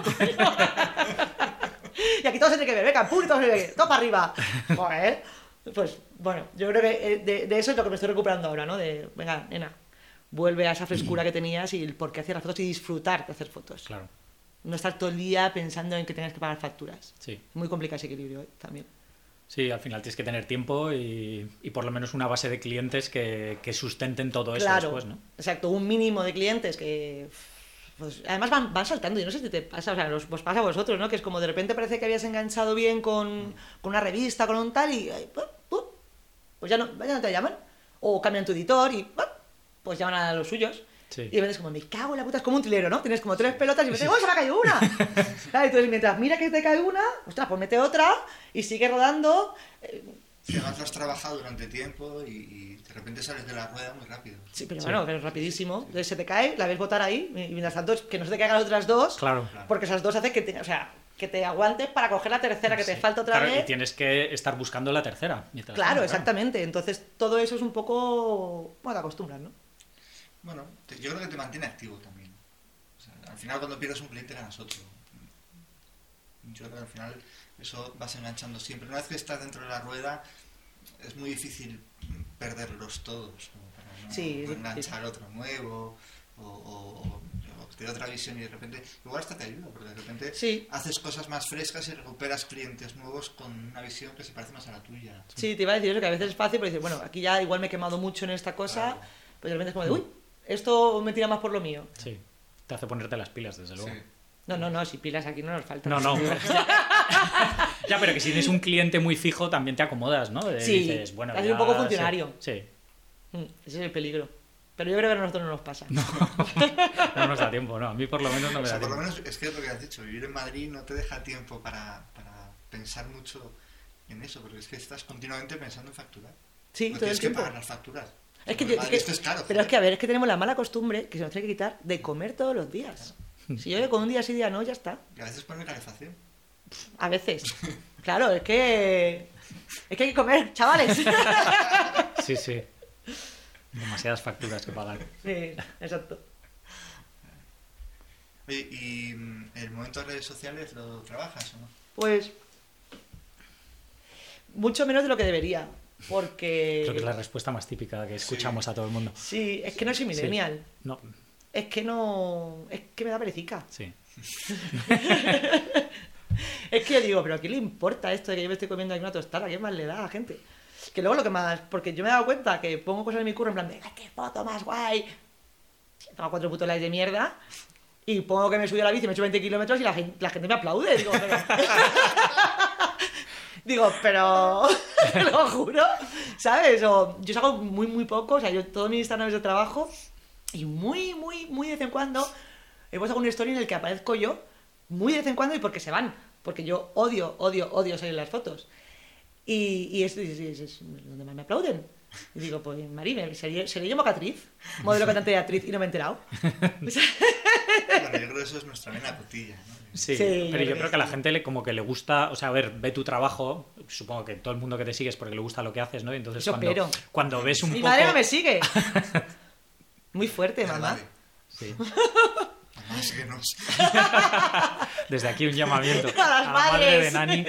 y aquí todo se tiene que ver, venga, pum, y todo se todo para arriba. Joder. Pues bueno, yo creo que eh, de, de eso es lo que me estoy recuperando ahora, ¿no? De, venga, nena, vuelve a esa frescura que tenías y el por qué hacer las fotos y disfrutar de hacer fotos. Claro, No estar todo el día pensando en que tengas que pagar facturas. sí. Es muy complicado ese equilibrio ¿eh? también. Sí, al final tienes que tener tiempo y, y por lo menos una base de clientes que, que sustenten todo eso claro, después, ¿no? exacto, un mínimo de clientes que... Pues, además van, van saltando, y no sé si te pasa, o sea, os, os pasa a vosotros, ¿no? Que es como de repente parece que habías enganchado bien con, con una revista, con un tal, y pues ya no, ya no te llaman. O cambian tu editor y ¡pum! Pues llaman a los suyos. Sí. Y de repente es como, me cago en la puta, es como un tilero, ¿no? Tienes como tres pelotas y me dices, ¡oh, se me ha caído una! Claro, entonces mientras mira que te cae una, ostras, pues mete otra y sigue rodando. eh, Si además lo has trabajado durante tiempo y, y de repente sales de la rueda muy rápido. Sí, pero Sí. bueno, pero es rapidísimo. Entonces se te cae, la ves botar ahí, y mientras tanto que no se te caigan las otras dos, Claro. porque esas dos hacen que te, o sea, que te aguantes para coger la tercera que te Sí. falta otra Claro, vez. Y tienes que estar buscando la tercera. mientras Claro, tanto, exactamente. Entonces todo eso es un poco... Bueno, te acostumbras, ¿no? Bueno, te- yo creo que te mantiene activo también. O sea, al final cuando pierdes un cliente ganas otro. Yo creo que al final eso vas enganchando siempre. Una vez que estás dentro de la rueda es muy difícil perderlos todos. como para no Sí, es enganchar otro nuevo o, o- o de otra visión y de repente igual hasta te ayuda porque de repente Sí. haces cosas más frescas y recuperas clientes nuevos con una visión que se parece más a la tuya. Sí, te iba a decir eso, que a veces es fácil, pero dices, bueno, aquí ya igual me he quemado mucho en esta cosa, Claro. pues de repente es como de, uy, esto me tira más por lo mío. Sí, te hace ponerte las pilas, desde luego. Sí. No, no, no, si pilas aquí no nos faltan. No, no. ya, pero que si tienes un cliente muy fijo también te acomodas, ¿no? De- Sí, dices, bueno, te haces ya un poco funcionario. Sí. Mm, Ese es el peligro. Pero yo creo que a nosotros no nos pasa. No, no nos da tiempo, no. A mí por lo menos no O me sea, da por lo menos es que es lo que has dicho, vivir en Madrid no te deja tiempo para, para pensar mucho en eso, porque es que estás continuamente pensando en facturar. Sí, no todo el tienes que pagar las facturas. Es que, En yo- es Madrid que- esto es caro. pero es que a ver, es que tenemos la mala costumbre que se nos tiene que quitar de comer todos los días. Si yo con un día sí, día no, ya está. Y a veces pone calefacción. A veces. Claro, es que. Es que hay que comer, chavales. Sí, sí. Demasiadas facturas que pagar. Sí, exacto. Oye, ¿y mm, el momento de redes sociales lo trabajas o no? Pues. Mucho menos de lo que debería. Porque. Creo que es la respuesta más típica que escuchamos a todo el mundo. Sí, es que no soy millennial. No, Es que no. Es que me da perecica. sí. Es que yo digo, pero ¿a quién le importa esto de que yo me estoy comiendo aquí una tostada? ¿Qué más le da a la gente? Que luego lo que más. Porque yo me he dado cuenta que pongo cosas en mi curro en plan de, "Ay, qué foto más guay! Tengo cuatro putos likes de mierda. Y pongo que me subí a la bici, me he hecho 20 kilómetros y la gente, la gente me aplaude. Digo, pero. Digo, pero. lo juro. ¿Sabes? O yo salgo muy, muy poco. O sea, yo todo mi Instagram es de trabajo. Y muy, muy, muy de vez en cuando. He puesto una story en el que aparezco yo. Muy de vez en cuando y porque se van. Porque yo odio, odio, odio salir en las fotos. Y, y es, es- es- es donde más me aplauden. Y digo, pues Marime, ¿seré, seré yo mocatriz? Modelo cantante de actriz y no me he enterado. O sea, Bueno, yo creo que eso es nuestra vena cotilla, ¿no? Sí, pero yo que creo que a la gente le, como que le gusta, o sea, a ver, ve tu trabajo, supongo que todo el mundo que te sigue es porque le gusta lo que haces, ¿no? Y entonces Eso cuando, cuando ves un Mi poco... madre no me sigue. Muy fuerte, mamá. Sí. Mamá, síguenos. Desde aquí un llamamiento A las la madre de. Nani.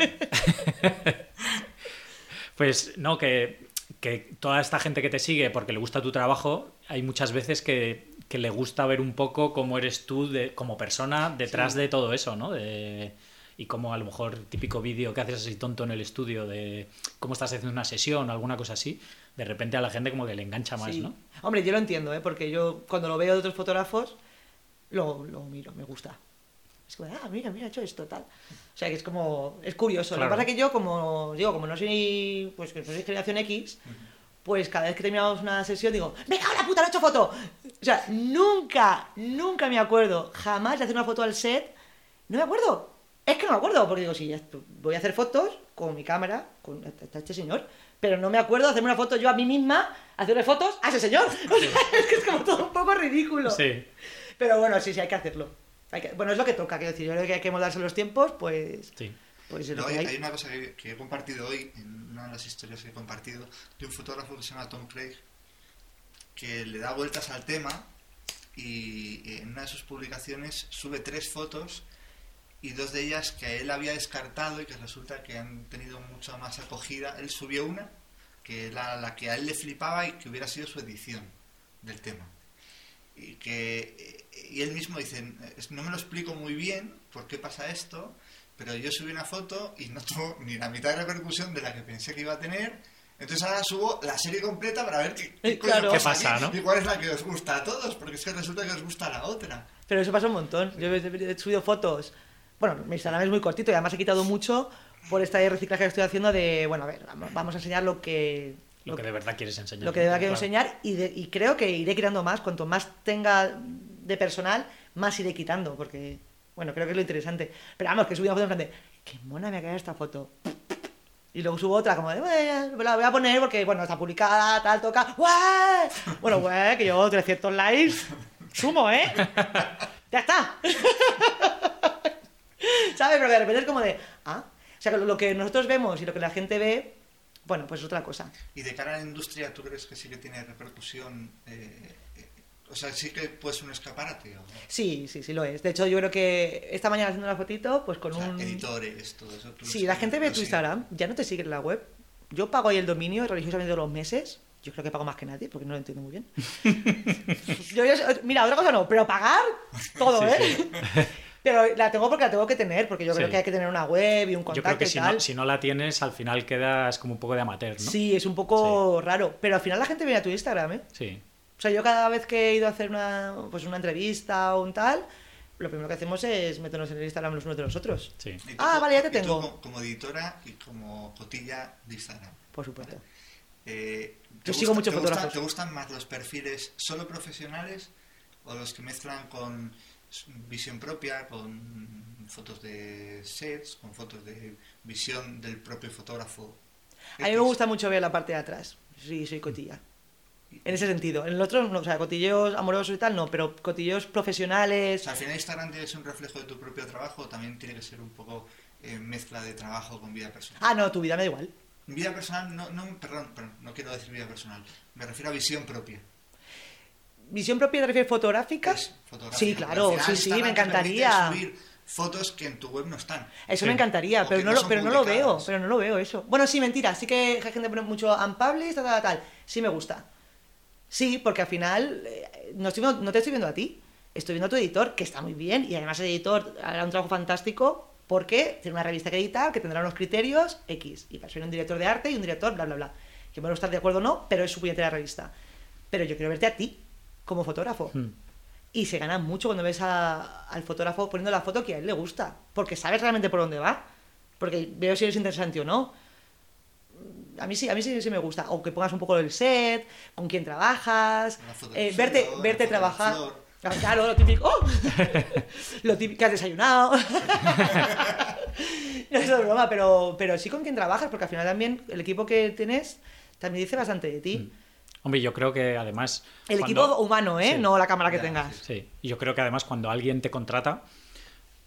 pues no, que, que toda esta gente que te sigue porque le gusta tu trabajo, hay muchas veces que, que le gusta ver un poco cómo eres tú de, como persona detrás de todo eso, ¿no? De, y como a lo mejor típico vídeo que haces así tonto en el estudio de cómo estás haciendo una sesión o alguna cosa así, de repente a la gente como que le engancha más, Sí. ¿no? Hombre, yo lo entiendo, ¿eh? porque yo cuando lo veo de otros fotógrafos, lo, lo miro, me gusta. Es como, ah, mira, mira, he hecho esto, tal. O sea, que es como, es curioso. Lo Claro. que pasa es que yo, como digo, como no soy, pues que no soy generación X, pues cada vez que terminamos una sesión digo, me cago en la puta, no he hecho foto. O sea, nunca, nunca me acuerdo, jamás de hacer una foto al set, no me acuerdo. Es que no me acuerdo, porque digo, sí, voy a hacer fotos con mi cámara, con este señor, pero no me acuerdo de hacerme una foto yo a mí misma, hacerle fotos a ese señor. O sea, es que es como todo un poco ridículo. Sí. Pero bueno, sí, sí, hay que hacerlo. Hay que- bueno, es lo que toca, quiero decir, yo creo que hay que moldarse los tiempos, pues, Sí. Pues Luego hay, hay. una cosa que, que he compartido hoy, en una de las historias que he compartido, de un fotógrafo que se llama Tom Craig, que le da vueltas al tema y en una de sus publicaciones sube tres fotos y dos de ellas que él había descartado y que resulta que han tenido mucha más acogida. Él subió una, que era la que a él le flipaba y que hubiera sido su edición del tema. Y que y él mismo dice, "Es- no me lo explico muy bien por qué pasa esto, pero yo subí una foto y no tuvo ni la mitad de repercusión de la que pensé que iba a tener. Entonces ahora subo la serie completa para ver qué, Eh, claro. ¿Qué pasa, aquí no? y cuál es la que os gusta a todos, porque es que resulta que os gusta la otra. Pero eso pasa un montón. Yo he, he subido fotos. Bueno, mi Instagram es muy cortito y además he quitado mucho por este reciclaje que estoy haciendo de, bueno, a ver, vamos a enseñar lo que... Lo que de verdad quieres enseñar. lo que de verdad quiero Claro. enseñar y, de- y creo que iré quitando más. Cuanto más tenga de personal, más iré quitando, porque, bueno, creo que es lo interesante. Pero vamos, que subí una foto en plan de, qué mona me ha quedado esta foto. Y luego subo otra como de, "Bueno, la voy a poner porque, bueno, está publicada, tal, toca. ¡Guau! Bueno, güey, que yo 300 likes, sumo, ¿eh? Ya está. ¿Sabes? Pero de repente es como de, ah, o sea, lo- que nosotros vemos y lo que la gente ve, bueno, pues es otra cosa. Y de cara a la industria, ¿tú crees que sí que tiene repercusión? eh, o sea, sí que puede ser un escaparate. O, Sí, sí, sí lo es. De hecho, yo creo que esta mañana haciendo una fotito, pues con o sea, un... editores, todo eso. tú Sí, la gente ve tu. Instagram, ya no te sigue en la web. Yo pago ahí el dominio religiosamente todos los meses. Yo creo que pago más que nadie, porque no lo entiendo muy bien. Yo- yo- mira, otra cosa no, pero pagar todo, ¿eh? Pero la tengo porque la tengo que tener, porque yo creo Sí. que hay que tener una web y un Yo contacto creo que y si tal. no, si no la tienes, al final quedas como un poco de amateur, ¿no? Sí, es un poco raro. Pero al final la gente viene a tu Instagram, ¿eh? Sí. O sea, yo cada vez que he ido a hacer una, pues una entrevista o un tal, lo primero que hacemos es meternos en el Instagram los unos de los otros. Sí. Tú Ah, vale, ya te tengo. co- como editora y como cotilla de Instagram. Por supuesto. Eh, Yo ¿te sigo muchos te gustan-. ¿Te gustan más los perfiles solo profesionales o los que mezclan con visión propia, con fotos de sets, con fotos de visión del propio fotógrafo? A mí me gusta mucho ver la parte de atrás. Sí, soy cotilla. En ese sentido. En el otro, no, o sea, cotilleos amorosos y tal, no, pero cotilleos O profesionales. sea, al final Instagram ser un reflejo de tu propio trabajo o también tiene que ser un poco eh, mezcla de trabajo con vida personal. Ah, no, tu vida me da igual. Vida personal, no, no, perdón, perdón, no quiero decir vida personal, me refiero a visión propia. ¿Visión propia te refieres fotográfica? Es Sí, claro, final sí, sí, Instagram me encantaría. subir fotos que en tu web no están. Eso Sí. me encantaría, O pero no, lo, pero no lo veo, pero no lo veo eso. Bueno, sí, mentira, sí que hay gente que pone mucho unpublished, tal, tal, tal. Sí me gusta. Sí, porque al final eh, no, estoy no te estoy viendo a ti, estoy viendo a tu editor, que está muy bien, y además el editor hará un trabajo fantástico porque tiene una revista que editar, que tendrá unos criterios X, y para eso un director de arte y un director, bla, bla, bla. Que puedo estar de acuerdo o no, pero es su puñetera revista. Pero yo quiero verte a ti, como fotógrafo. Mm. Y se gana mucho cuando ves a- al fotógrafo poniendo la foto que a él le gusta, porque sabes realmente por dónde va, porque veo si eres interesante o no. A mí sí, a mí sí, sí me gusta. O que pongas un poco el set, con quién trabajas, eh, verte, verte trabajar. Ah, Claro, lo típico. ¡Oh! lo típico que has desayunado. no es broma, pero, pero sí con quién trabajas, porque al final también el equipo que tienes también dice bastante de ti. Hombre, yo creo que además. El cuando- equipo humano, ¿eh? Sí. No la cámara que Ya, tengas. Sí, y yo creo que además cuando alguien te contrata,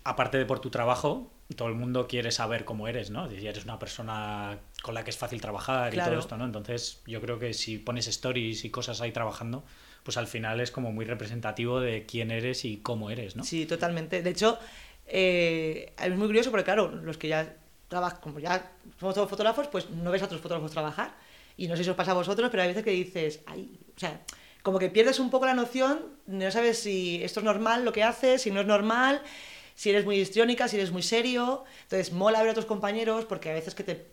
aparte de por tu trabajo, todo el mundo quiere saber cómo eres, ¿no? Si eres una persona con la que es fácil trabajar y Claro. todo esto, ¿no? Entonces yo creo que si pones stories y cosas ahí trabajando, pues al final es como muy representativo de quién eres y cómo eres, ¿no? Sí, totalmente. De hecho, eh, es muy curioso porque, claro, los que ya trabajan, como ya somos todos fotógrafos, pues no ves a otros fotógrafos trabajar. Y no sé si os pasa a vosotros, pero hay veces que dices, ay, o sea, como que pierdes un poco la noción, no sabes si esto es normal lo que haces, si no es normal, si eres muy histriónica, si eres muy serio. Entonces, mola ver a otros compañeros porque a veces que te,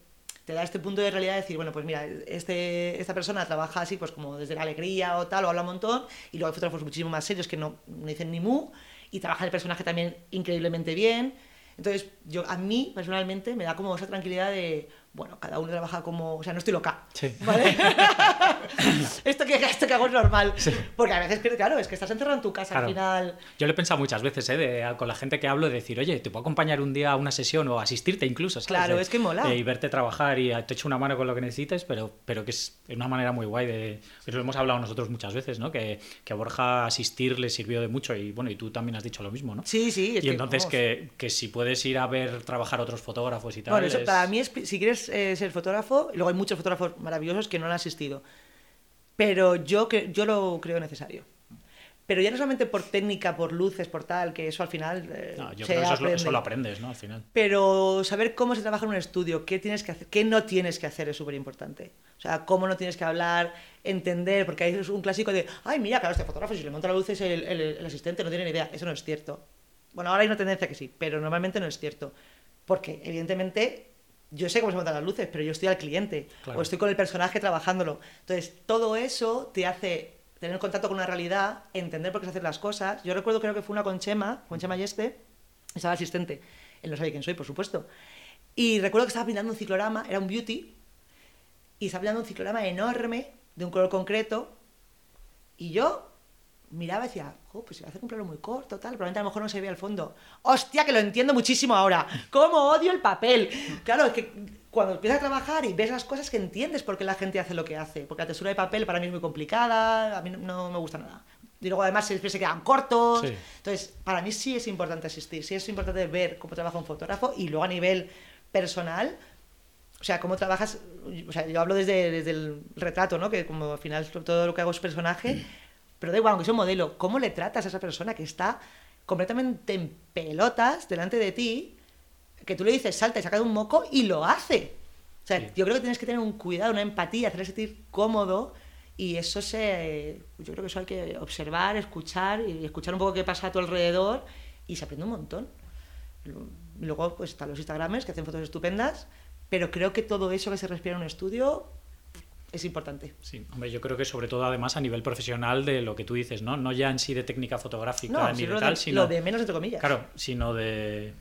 te da este punto de realidad de decir, bueno, pues mira, este, esta persona trabaja así, pues como desde la alegría o tal, o habla un montón, y luego hay fotógrafos muchísimo más serios que no, no dicen ni mu, y trabajan el personaje también increíblemente bien. Entonces, yo a mí personalmente me da como esa tranquilidad de, Bueno, cada uno trabaja como. O sea, no estoy loca. Sí. ¿Vale? esto, que, esto que hago es normal. Porque a veces, claro, es que estás encerrado en tu casa Claro. al final. Yo lo he pensado muchas veces, ¿eh? de- con la gente que hablo, de decir, oye, te puedo acompañar un día a una sesión o asistirte incluso, ¿sabes? Claro, De- es que mola. de- y verte trabajar y te echo una mano con lo que necesites, pero, pero que es una manera muy guay de... Eso lo hemos hablado nosotros muchas veces, ¿no? Que, que a Borja asistir le sirvió de mucho y bueno, y tú también has dicho lo mismo, ¿no? Sí, sí. Es y que, entonces que, que si puedes ir a ver trabajar a otros fotógrafos y tal... Bueno, eso es- para mí es, si quieres eh, ser fotógrafo, y luego hay muchos fotógrafos maravillosos que no han asistido, pero yo, que, yo lo creo necesario. Pero ya no solamente por técnica, por luces, por tal, que eso al final eh, No, yo se creo que eso, es lo, aprende. eso lo aprendes, ¿no? Al final. Pero saber cómo se trabaja en un estudio, qué tienes que hacer, qué no tienes que hacer es súper importante. O sea, cómo no tienes que hablar, entender, porque hay un clásico de, ay, mira, claro, este fotógrafo, si le monta la luz es el, el- el asistente, no tiene ni idea. Eso no es cierto. Bueno, ahora hay una tendencia que sí, pero normalmente no es cierto. Porque, evidentemente, yo sé cómo se montan las luces, pero yo estoy al cliente, Claro. o estoy con el personaje trabajándolo. Entonces, todo eso te hace tener contacto con una realidad, entender por qué se hacen las cosas. Yo recuerdo, creo que fue una con Chema, con Chema Yeste, estaba asistente, él no sabe quién soy, por supuesto. Y recuerdo que estaba pintando un ciclorama, era un beauty, y estaba pintando un ciclorama enorme, de un color concreto, y yo miraba y decía, oh, pues se hace un plano muy corto, tal, probablemente a lo mejor no se ve al fondo. ¡Hostia, que lo entiendo muchísimo ahora! ¡Cómo odio el papel! Claro, es que cuando empiezas a trabajar y ves las cosas que entiendes por qué la gente hace lo que hace. Porque la textura de papel para mí es muy complicada, a mí no, no me gusta nada. Y luego además siempre se quedan cortos. Sí. Entonces, para mí sí es importante asistir, sí es importante ver cómo trabaja un fotógrafo y luego a nivel personal, o sea, cómo trabajas, o sea, yo hablo desde, desde el retrato, ¿no? Que como al final todo lo que hago es personaje, pero da igual, aunque sea un modelo, ¿cómo le tratas a esa persona que está completamente en pelotas delante de ti, que tú le dices salta y saca de un moco y lo hace? O sea, Sí. yo creo que tienes que tener un cuidado, una empatía, hacerle sentir cómodo y eso se, yo creo que eso hay que observar, escuchar y escuchar un poco qué pasa a tu alrededor y se aprende un montón. Luego pues están los Instagramers que hacen fotos estupendas, pero creo que todo eso que se respira en un estudio es importante. Sí, hombre, yo creo que sobre todo además a nivel profesional de lo que tú dices, ¿no? No ya en sí de técnica fotográfica No, ni de tal, de, sino... lo de menos entre comillas. Claro, sino de,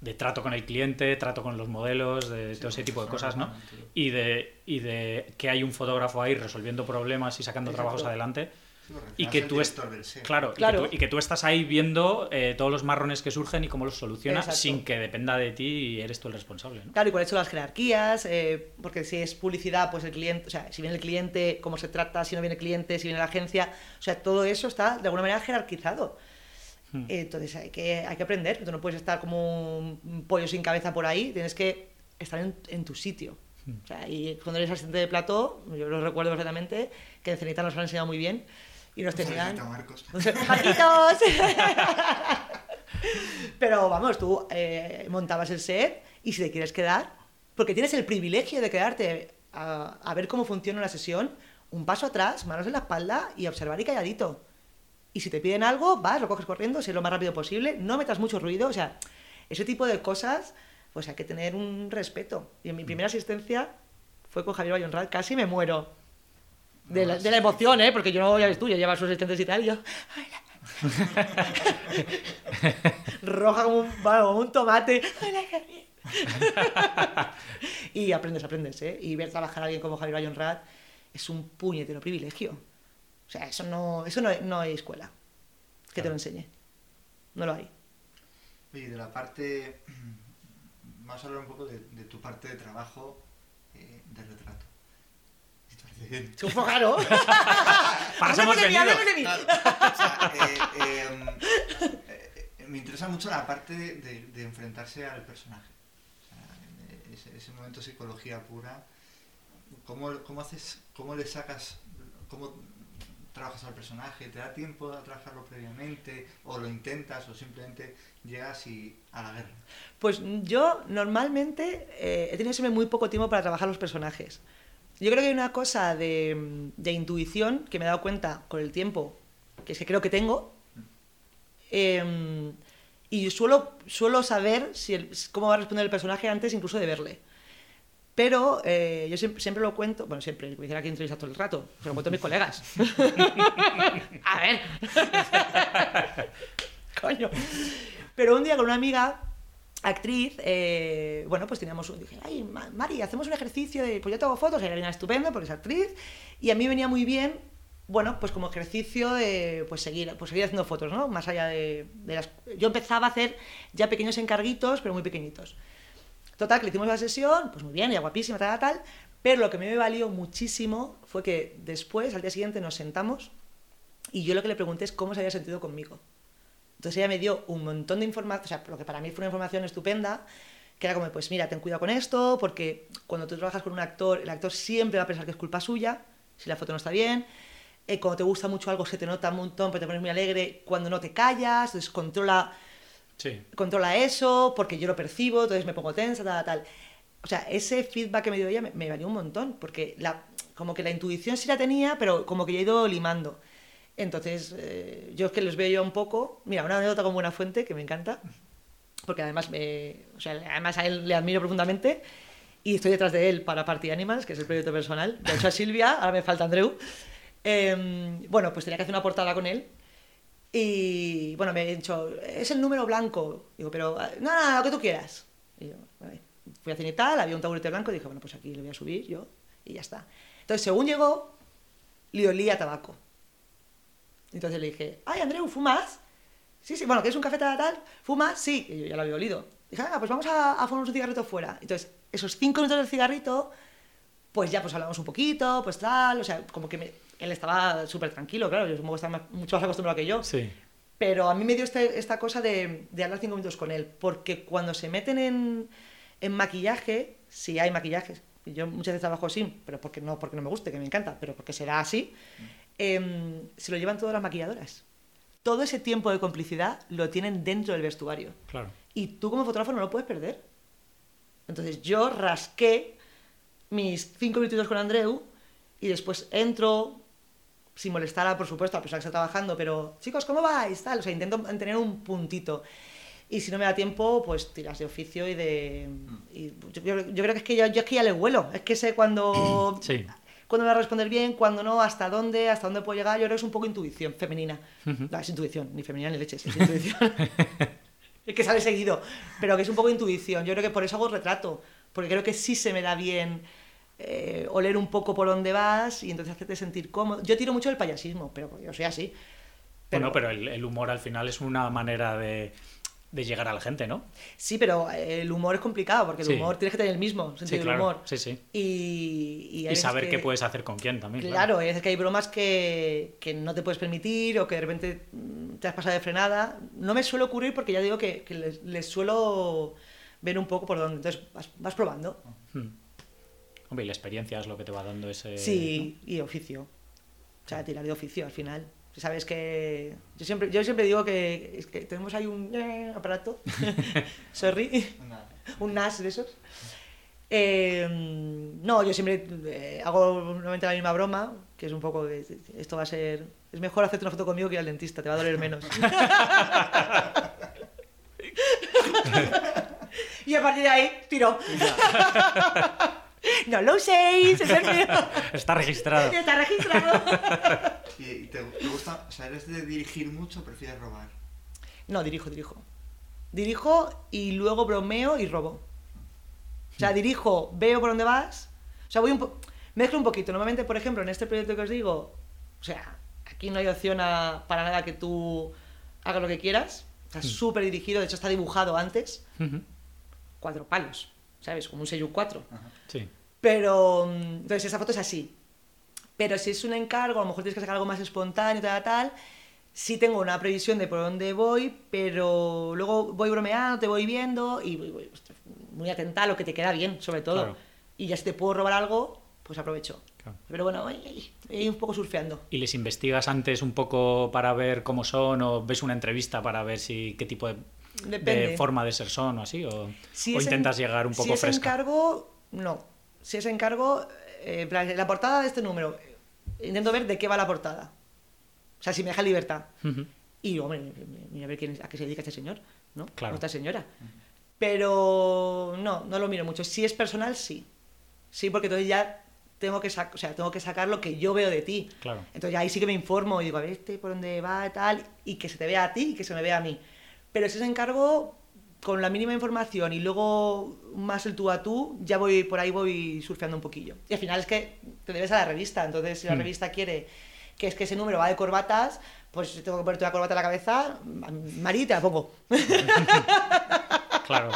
de trato con el cliente, trato con los modelos, de todo ese tipo de cosas, ¿no? Y de, y de que hay un fotógrafo ahí resolviendo problemas y sacando Exacto. trabajos adelante. Y que, tú es, set. claro, y que Claro. tú- Y, que tú, estás ahí viendo eh, todos los marrones que surgen y cómo los solucionas Exacto. sin que dependa de ti y eres tú el responsable. ¿no? Claro, y cuáles son las jerarquías, eh, porque si es publicidad, pues el cliente, o sea, si viene el cliente, cómo se trata, si no viene el cliente, si viene la agencia, o sea, todo eso está de alguna manera jerarquizado. Hmm. Entonces hay que, hay que aprender, tú no puedes estar como un pollo sin cabeza por ahí, tienes que estar en, en tu sitio. Hmm. O sea, y cuando eres asistente de plató, yo lo recuerdo perfectamente, que en Cenita nos lo han enseñado muy bien, y nos tenían... ¡Marquitos! Pero vamos, tú eh, montabas el set y si te quieres quedar, porque tienes el privilegio de quedarte a, a ver cómo funciona la sesión, un paso atrás, manos en la espalda y observar y calladito. Y si te piden algo, vas, lo coges corriendo, sé lo más rápido posible, no metas mucho ruido, o sea, ese tipo de cosas, pues hay que tener un respeto. Y en mi primera asistencia fue con Javier Bayonral, casi me muero. De la, de la emoción, ¿eh? Porque yo no, ya ves tú, ya llevas sus asistentes y tal, y yo... Roja como un, bueno, como un tomate. Hola, Javier. y aprendes, aprendes, ¿eh? Y ver trabajar a alguien como Javier Bayonrad es un puñetero privilegio. O sea, eso no, eso no, no hay escuela que te lo enseñe. No lo hay. Oye, de la parte. Vamos a hablar un poco de, de tu parte de trabajo eh, de retrato. Claro. Para eso hemos Háblame de mí, venido. háblame de mí. O sea, eh, eh, eh, me interesa mucho la parte de, de- de enfrentarse al personaje. O sea, eh, ese, ese momento de psicología pura. ¿Cómo, cómo haces, cómo le sacas, cómo trabajas al personaje? ¿Te da tiempo a trabajarlo previamente? ¿O lo intentas? ¿O simplemente llegas y a la guerra? Pues yo normalmente eh, he tenido siempre muy poco tiempo para trabajar los personajes. Yo creo que hay una cosa de, de intuición que me he dado cuenta con el tiempo, que es que creo que tengo. eh, y suelo, suelo saber si el- cómo va a responder el personaje antes incluso de verle. Pero eh, yo siempre, siempre lo cuento, bueno, siempre, me dicen aquí entrevistas todo el rato, se lo cuento a mis colegas. a ver. Coño. Pero un día con una amiga actriz, eh, bueno, pues teníamos un, dije, ay, Ma- Mari, hacemos un ejercicio de, pues yo te hago fotos, ella era estupenda porque es actriz, y a mí venía muy bien, bueno, pues como ejercicio de, pues seguir, pues seguir haciendo fotos, ¿no? Más allá de, de las... Yo empezaba a hacer ya pequeños encarguitos, pero muy pequeñitos. Total, que le hicimos la sesión, pues muy bien, ella guapísima, tal, tal, pero lo que me valió muchísimo fue que después, al día siguiente, nos sentamos y yo lo que le pregunté es cómo se había sentido conmigo. Entonces ella me dio un montón de información, o sea, lo que para mí fue una información estupenda, que era como, pues mira, ten cuidado con esto, porque cuando tú trabajas con un actor, el actor siempre va a pensar que es culpa suya, si la foto no está bien. Eh, cuando te gusta mucho algo se te nota un montón, pero te pones muy alegre, cuando no te callas, entonces controla, Sí. controla eso, porque yo lo percibo, entonces me pongo tensa, tal, tal. O sea, ese feedback que me dio ella me, me valió un montón, porque la, como que la intuición sí la tenía, pero como que yo he ido limando. Entonces, eh, yo es que los veo yo un poco. Mira, una anécdota con buena fuente que me encanta, porque además, me, o sea, además a él le admiro profundamente y estoy detrás de él para Party Animals, que es el proyecto personal. De hecho, a Silvia, ahora me falta Andreu. Eh, bueno, pues tenía que hacer una portada con él. Y bueno, me he dicho, es el número blanco. Digo, pero ah, no, no, no, lo que tú quieras. Y yo, vale. Fui a cine y tal, había un taburete blanco y dije, bueno, pues aquí lo voy a subir yo y ya está. Entonces, según llegó, le olía tabaco. Entonces le dije, ay, Andreu, ¿fumas? Sí, sí, bueno, ¿quieres un café tal, tal? ¿Fumas? Sí, y yo ya lo había olido. Dije, ah, pues vamos a, a fumarnos un cigarrito fuera. Entonces, esos cinco minutos del cigarrito, pues ya pues hablamos un poquito, pues tal, o sea, como que me- él estaba súper tranquilo, claro, yo supongo que más- mucho más acostumbrado que yo. Sí. Pero a mí me dio este- esta cosa de, de hablar cinco minutos con él, porque cuando se meten en, en maquillaje, si hay maquillajes, yo muchas veces trabajo así, pero porque no, porque no me guste, que me encanta, pero porque será así, em, se lo llevan todas las maquilladoras. Todo ese tiempo de complicidad lo tienen dentro del vestuario. Claro. Y tú como fotógrafo no lo puedes perder. Entonces yo rasqué mis cinco minutitos con Andreu y después entro, sin molestar, a, por supuesto, a la persona que está trabajando, pero chicos, ¿cómo vais? Tal, o sea, intento tener un puntito. Y si no me da tiempo, pues tiras de oficio y de... y yo, creo que es que yo, yo es que ya le vuelo. Es que sé cuando... Sí. Cuándo me va a responder bien, cuándo no, hasta dónde, hasta dónde puedo llegar. Yo creo que es un poco intuición femenina. No, es intuición, ni femenina ni leche, es intuición. es que sale seguido, pero que es un poco intuición. Yo creo que por eso hago retrato, porque creo que sí se me da bien eh, oler un poco por dónde vas y entonces hacerte sentir cómodo. Yo tiro mucho del payasismo, pero yo soy así. Bueno, pero el, el humor al final es una manera de, de llegar a la gente, ¿no? Sí, pero eh, el humor es complicado, porque el Sí. humor tienes que tener el mismo sentido Sí, del claro. humor. Sí, sí. Y, y, hay saber que- qué puedes hacer con quién también. Claro, hay veces que hay bromas que, que no te puedes permitir o que de repente mm, te has pasado de frenada. No me suele ocurrir porque ya digo que, que les, les suelo ver un poco por dónde. Entonces vas, vas probando. Hmm. Hombre, y la experiencia es lo que te va dando ese... Sí, y oficio. O sea, tirar de oficio al final. Sabes que. Yo siempre, yo siempre digo que, es que tenemos ahí un eh, aparato. Sorry. Un NAS de esos. Eh, no, yo siempre eh, hago normalmente la misma broma, que es un poco de, esto va a ser... Es mejor hacerte una foto conmigo que ir al dentista, te va a doler menos. y a partir de ahí, tiro. no lo uséis, es el mío. Está registrado. Está registrado. ¿Y te, te gusta, o sea, eres de dirigir mucho o prefieres robar? No, dirijo, dirijo. Dirijo y luego bromeo y robo. O sea, dirijo, veo por dónde vas. O sea, voy un po mezclo un poquito. Normalmente, por ejemplo, en este proyecto que os digo, o sea, aquí no hay opción a- para nada que tú hagas lo que quieras. Está súper dirigido, de hecho está dibujado antes. Cuatro palos, ¿sabes? Como un sello 4. Sí. Pero, mm, entonces esa foto es así. Pero si es un encargo, a lo mejor tienes que sacar algo más espontáneo, tal, tal. Sí tengo una previsión de por dónde voy, pero luego voy bromeando, te voy viendo y voy, voy, muy atenta a lo que te queda bien, sobre todo. Claro. Y ya si te puedo robar algo, pues aprovecho. Claro. Pero bueno, ahí un poco surfeando. ¿Y les investigas antes un poco para ver cómo son o ves una entrevista para ver si qué tipo de, de Depende. forma de ser son o así? ¿O, Si o en- intentas llegar un poco si es fresca? encargo, no. Si es encargo, eh, la portada de este número, eh, intento ver de qué va la portada. O sea, si me deja libertad. Y, hombre, mira a ver quién es- a qué se dedica este señor, ¿no? Claro. Esta señora. Pero no, no lo miro mucho. Si es personal, sí. Sí, porque entonces ya tengo que, o sea, tengo que sacar lo que yo veo de ti. Claro. Entonces ahí sí que me informo y digo, a ver, este por dónde va, tal, y que se te vea a ti y que se me vea a mí. Pero si es encargo, con la mínima información y luego más el tú a tú, ya voy por ahí voy surfeando un poquillo. Y al final es que te debes a la revista, entonces si la Mm. revista quiere que es que ese número va de corbatas, pues si tengo que ponerte una corbata en la cabeza, Mari, te la pongo. Claro.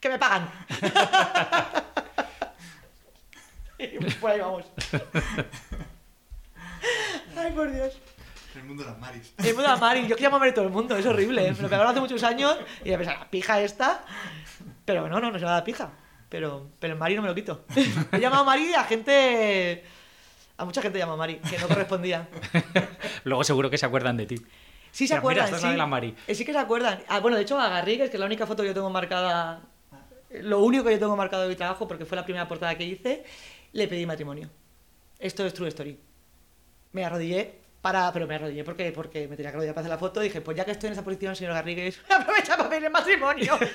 que me pagan. y por ahí vamos. Ay, por Dios. El mundo de las maris. El mundo de la Mari, yo quería mover todo el mundo, es horrible. ¿eh? Me lo pegaron hace muchos años y me pensaba, la pija esta. Pero no, no, no se llama la pija. Pero, pero el Mari no me lo quito. He llamado Mari a gente. A mucha gente llama Mari, que no correspondía. Luego seguro que se acuerdan de ti. Sí se Mira, mira, acuerdan, es sí. la de la Mari. Eh, Sí que se acuerdan. Ah, bueno, de hecho a Garrigues, que es la única foto que yo tengo marcada, lo único que yo tengo marcado de mi trabajo, porque fue la primera portada que hice, le pedí matrimonio. Esto es True Story. Me arrodillé para... Pero me arrodillé porque, porque me tenía que arrodillar para hacer la foto. Y dije, pues ya que estoy en esa posición, señor Garrigues, aprovecha para pedirle matrimonio.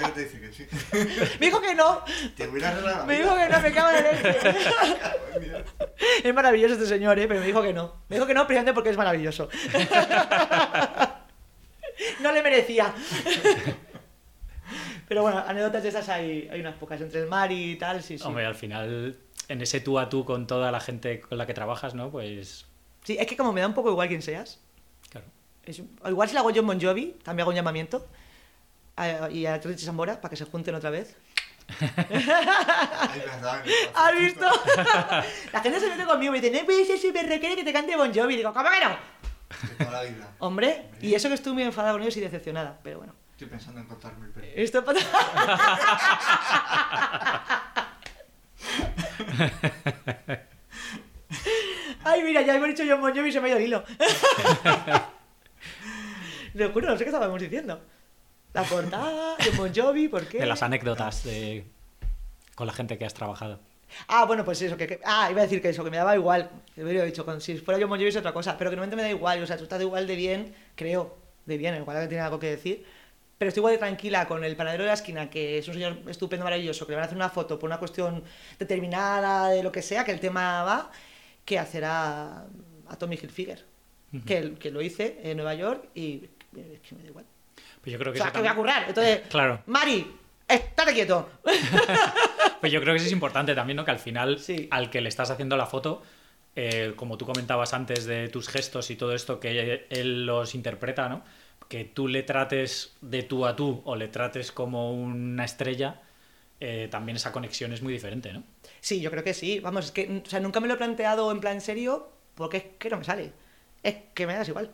Fíjate que te dice que sí. me dijo que no. Te Me dijo que no, me cago en el. Es maravilloso este señor, ¿eh? pero me dijo que no. Me dijo que no precisamente porque es maravilloso. No le merecía. Pero bueno, anécdotas de esas hay, hay unas pocas. Entre el mar y tal, sí, sí. Hombre, al final, en ese tú a tú con toda la gente con la que trabajas, ¿no? Pues. Sí, es que como me da un poco igual quién seas. Claro. es- igual si la hago yo en Bon Jovi, también hago un llamamiento. a- y a Trixie Zambora para que se junten otra vez. ¿Has visto? la gente se mete conmigo y me dice, no puede ser súper requiere que te cante Bon Jovi. Y digo, ¿cómo que no? Toda la vida. Hombre, y eso que estoy muy enfadada con ellos y decepcionada, pero bueno. Estoy pensando en cortarme el pelo. Esto pasa. Ay, mira, ya hemos dicho John Bon Jovi y se me ha ido el hilo. Lo juro, no sé qué estábamos diciendo. La portada, John Bon Jovi, ¿por qué? De las anécdotas de... con la gente que has trabajado. Ah, bueno, pues eso, que, que- Ah, iba a decir que eso, que me daba igual. Que hubiera dicho, con- si fuera John Bon Jovi es otra cosa, pero que normalmente me da igual. O sea, tú estás igual de bien, creo, de bien, igual que tiene algo que decir. Pero estoy igual de tranquila con el panadero de la esquina, que es un señor estupendo, maravilloso, que le van a hacer una foto por una cuestión determinada, de lo que sea, que el tema va, que hacer a, a Tommy Hilfiger. que, que lo hice en Nueva York y es que me da igual. Pues yo creo O sea, que voy a currar. Entonces, Claro. Mari, estate quieto. Pues yo creo que eso es importante también, ¿no? Que al final, Sí. al que le estás haciendo la foto, eh, como tú comentabas antes de tus gestos y todo esto, que él los interpreta, ¿no? Que tú le trates de tú a tú o le trates como una estrella, eh, también esa conexión es muy diferente, ¿no? Sí, yo creo que sí. Vamos, es que o sea, nunca me lo he planteado en plan serio porque es que no me sale. Es que me das igual.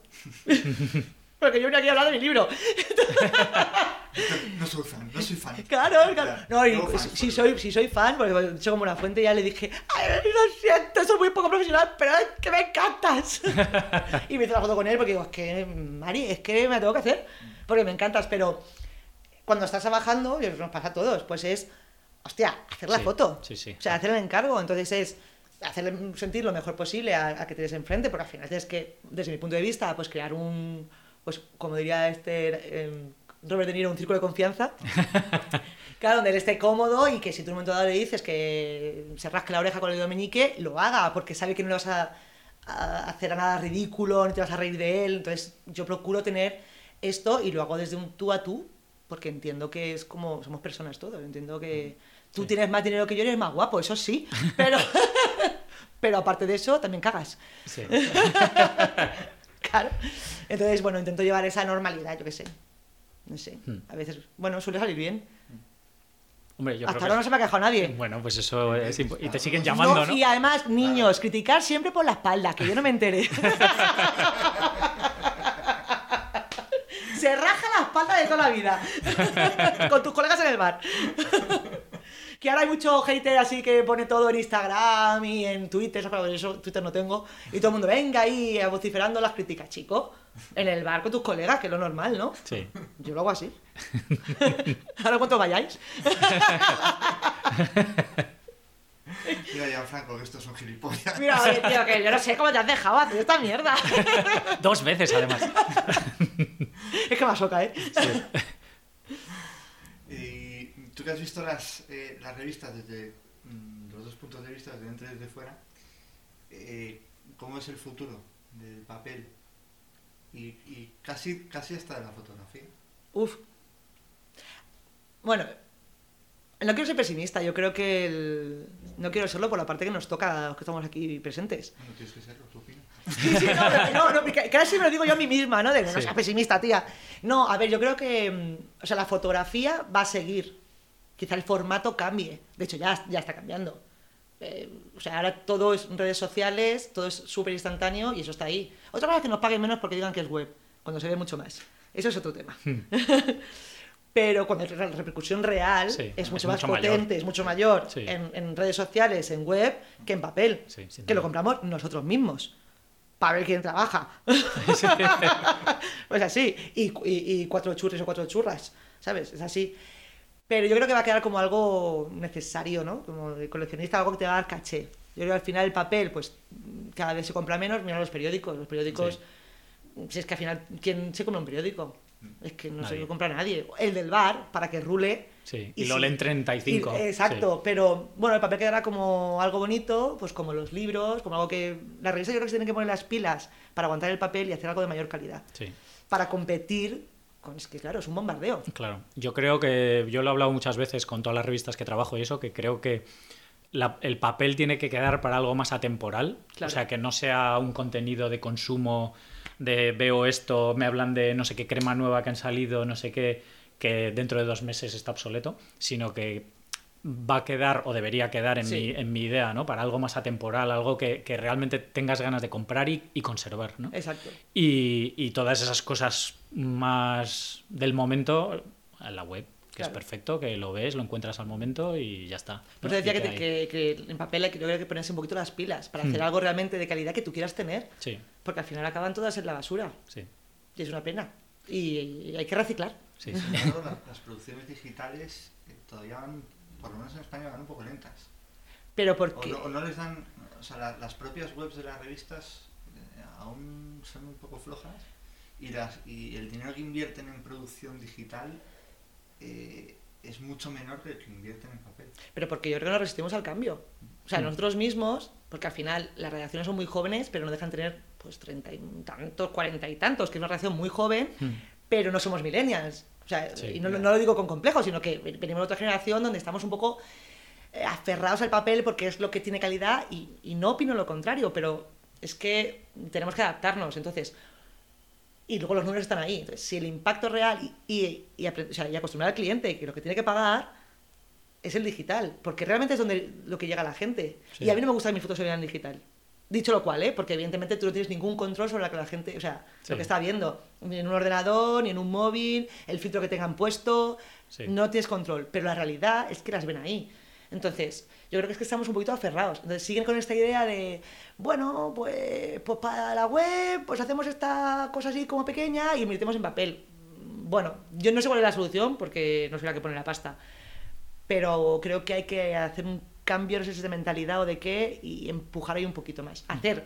porque yo vine aquí a hablar de mi libro. No soy fan, no soy fan. Claro, claro. No, y No, si, soy, si soy fan, porque he hecho como una fuente, ya le dije, Ay, lo siento, soy muy poco profesional, pero es que me encantas. y me hice la foto con él porque digo, es que, Mari, es que me la tengo que hacer, porque me encantas, pero cuando estás trabajando, y nos pasa a todos, pues es, hostia, hacer la Sí, foto. sí, sí. O sea, hacer el encargo, entonces es hacerle sentir lo mejor posible a, a que tienes enfrente, porque al final tienes que, desde mi punto de vista, pues crear un, pues como diría este em, Robert De Niro, un círculo de confianza. Claro, donde él esté cómodo y que si tú en un momento dado le dices que se rasque la oreja con el dominique, lo haga, porque sabe que no le vas a, a hacer a nada ridículo, ni te vas a reír de él. Entonces, yo procuro tener esto y lo hago desde un tú a tú, porque entiendo que es como somos personas todos. Entiendo que tú Sí. tienes más dinero que yo y eres más guapo, eso sí, pero, pero aparte de eso, también cagas. Sí. Claro. Entonces, bueno, intento llevar esa normalidad, yo qué sé. No sé. Hmm. A veces, bueno, suele salir bien. Hombre, yo Hasta creo ahora no que... se me ha quejado nadie. Bueno, pues eso es... imp- Y te siguen llamando, No, ¿no? Y además, niños, criticar siempre por la espalda, que yo no me enteré. Se raja la espalda de toda la vida. Con tus colegas en el bar. Que ahora hay mucho hater así que pone todo en Instagram y en Twitter, eso, claro, eso Twitter no tengo, y todo el mundo venga ahí vociferando las críticas, chico. En el bar con tus colegas, que es lo normal, ¿no? Sí. Yo lo hago así. ahora cuánto vayáis. Mira, Gianfranco, que estos son gilipollas. Mira, oye, tío, que yo no sé cómo te has dejado hacer esta mierda. Dos veces, además. es que me asoca, ¿eh? Y tú que has visto las, eh, las revistas desde mm, los dos puntos de vista, desde dentro y desde fuera, eh, ¿cómo es el futuro del papel? Y, y casi, casi hasta de la fotografía. Uf. Bueno, no quiero ser pesimista, yo creo que el- no quiero serlo por la parte que nos toca a los que estamos aquí presentes. Bueno, tienes que serlo, tú opinas. Sí, sí, no, no, no, casi me lo digo yo a mí misma, ¿no? De no Sí. seas pesimista, tía. No, a ver, yo creo que, mm, o sea, la fotografía va a seguir. Quizá el formato cambie. De hecho, ya, ya está cambiando. Eh, o sea, ahora todo es redes sociales, todo es súper instantáneo y eso está ahí. Otra cosa es que nos paguen menos porque digan que es web, cuando se ve mucho más. Eso es otro tema. Pero cuando la repercusión real Sí, es es mucho más mucho mayor. potente, es mucho mayor Sí. en, en redes sociales, en web, que en papel. Sí, que lo compramos nosotros mismos. Para ver quién trabaja. pues así. Y, y- y cuatro churros o cuatro churras. ¿Sabes? Es así. Pero yo creo que va a quedar como algo necesario, ¿no? Como de coleccionista, algo que te va a dar caché. Yo creo que al final el papel, pues cada vez se compra menos. Mira los periódicos. Los periódicos, si es que al final, ¿quién se compra un periódico? Es que no se Nadie. lo compra nadie. El del bar, para que rule. Sí, y lo leen 35, y- exacto, pero bueno, el papel quedará como algo bonito, pues como los libros, como algo que. Las revistas yo creo que se tienen que poner las pilas para aguantar el papel y hacer algo de mayor calidad. Sí. Para competir. Es que claro, es un bombardeo. Claro, yo creo que, yo lo he hablado muchas veces con todas las revistas que trabajo y eso, que creo que la- el papel tiene que quedar para algo más atemporal, Claro. o sea, que no sea un contenido de consumo de veo esto, me hablan de no sé qué crema nueva que han salido, no sé qué, que dentro de dos meses está obsoleto, sino que va a quedar o debería quedar en, Sí. mi, en mi idea, ¿no? Para algo más atemporal, algo que, que realmente tengas ganas de comprar y, y conservar, ¿no? Exacto. Y, y todas esas cosas más del momento en la web, que Claro. es perfecto, que lo ves, lo encuentras al momento y ya está. Por ¿no? eso decía que, que que- en papel hay que- yo creo que ponerse un poquito las pilas para Hmm. hacer algo realmente de calidad que tú quieras tener. Sí, Porque al final acaban todas en la basura. sí, Y es una pena. Y, y hay que reciclar. sí. Sin embargo, la- las producciones digitales eh, todavía van, por lo menos en España, van un poco lentas. Pero O porque. no, o no les dan, o sea, la- las propias webs de las revistas eh, aún son un poco flojas y, las, y el dinero que invierten en producción digital eh, es mucho menor que el que invierten en papel. Pero porque yo creo que nos resistimos al cambio. O sea, Mm. nosotros mismos, porque al final las redacciones son muy jóvenes, pero no dejan tener pues treinta y tantos, cuarenta y tantos, que es una redacción muy joven, Mm. pero no somos millennials. O sea, Sí, y no, lo digo con complejo, sino que venimos de otra generación donde estamos un poco eh, aferrados al papel porque es lo que tiene calidad y, y no opino lo contrario, pero es que tenemos que adaptarnos. Entonces, y luego los números están ahí. Entonces, si el impacto real y, y, y apre- o sea, y acostumbrar al cliente que lo que tiene que pagar es el digital, porque realmente es donde lo que llega a la gente. Sí. Y a mí no me gusta que mis fotos se vean en digital. Dicho lo cual, ¿eh? porque evidentemente tú no tienes ningún control sobre lo que la gente, o sea, Sí. lo que está viendo, ni en un ordenador, ni en un móvil, el filtro que tengan puesto, Sí. no tienes control, pero la realidad es que las ven ahí. Entonces, yo creo que es que estamos un poquito aferrados. Entonces, siguen con esta idea de, bueno, pues, pues para la web, pues hacemos esta cosa así como pequeña y invertimos en papel. Bueno, yo no sé cuál es la solución porque no soy la que pone la pasta, pero creo que hay que hacer un es de mentalidad o de qué, y empujar ahí un poquito más. Hacer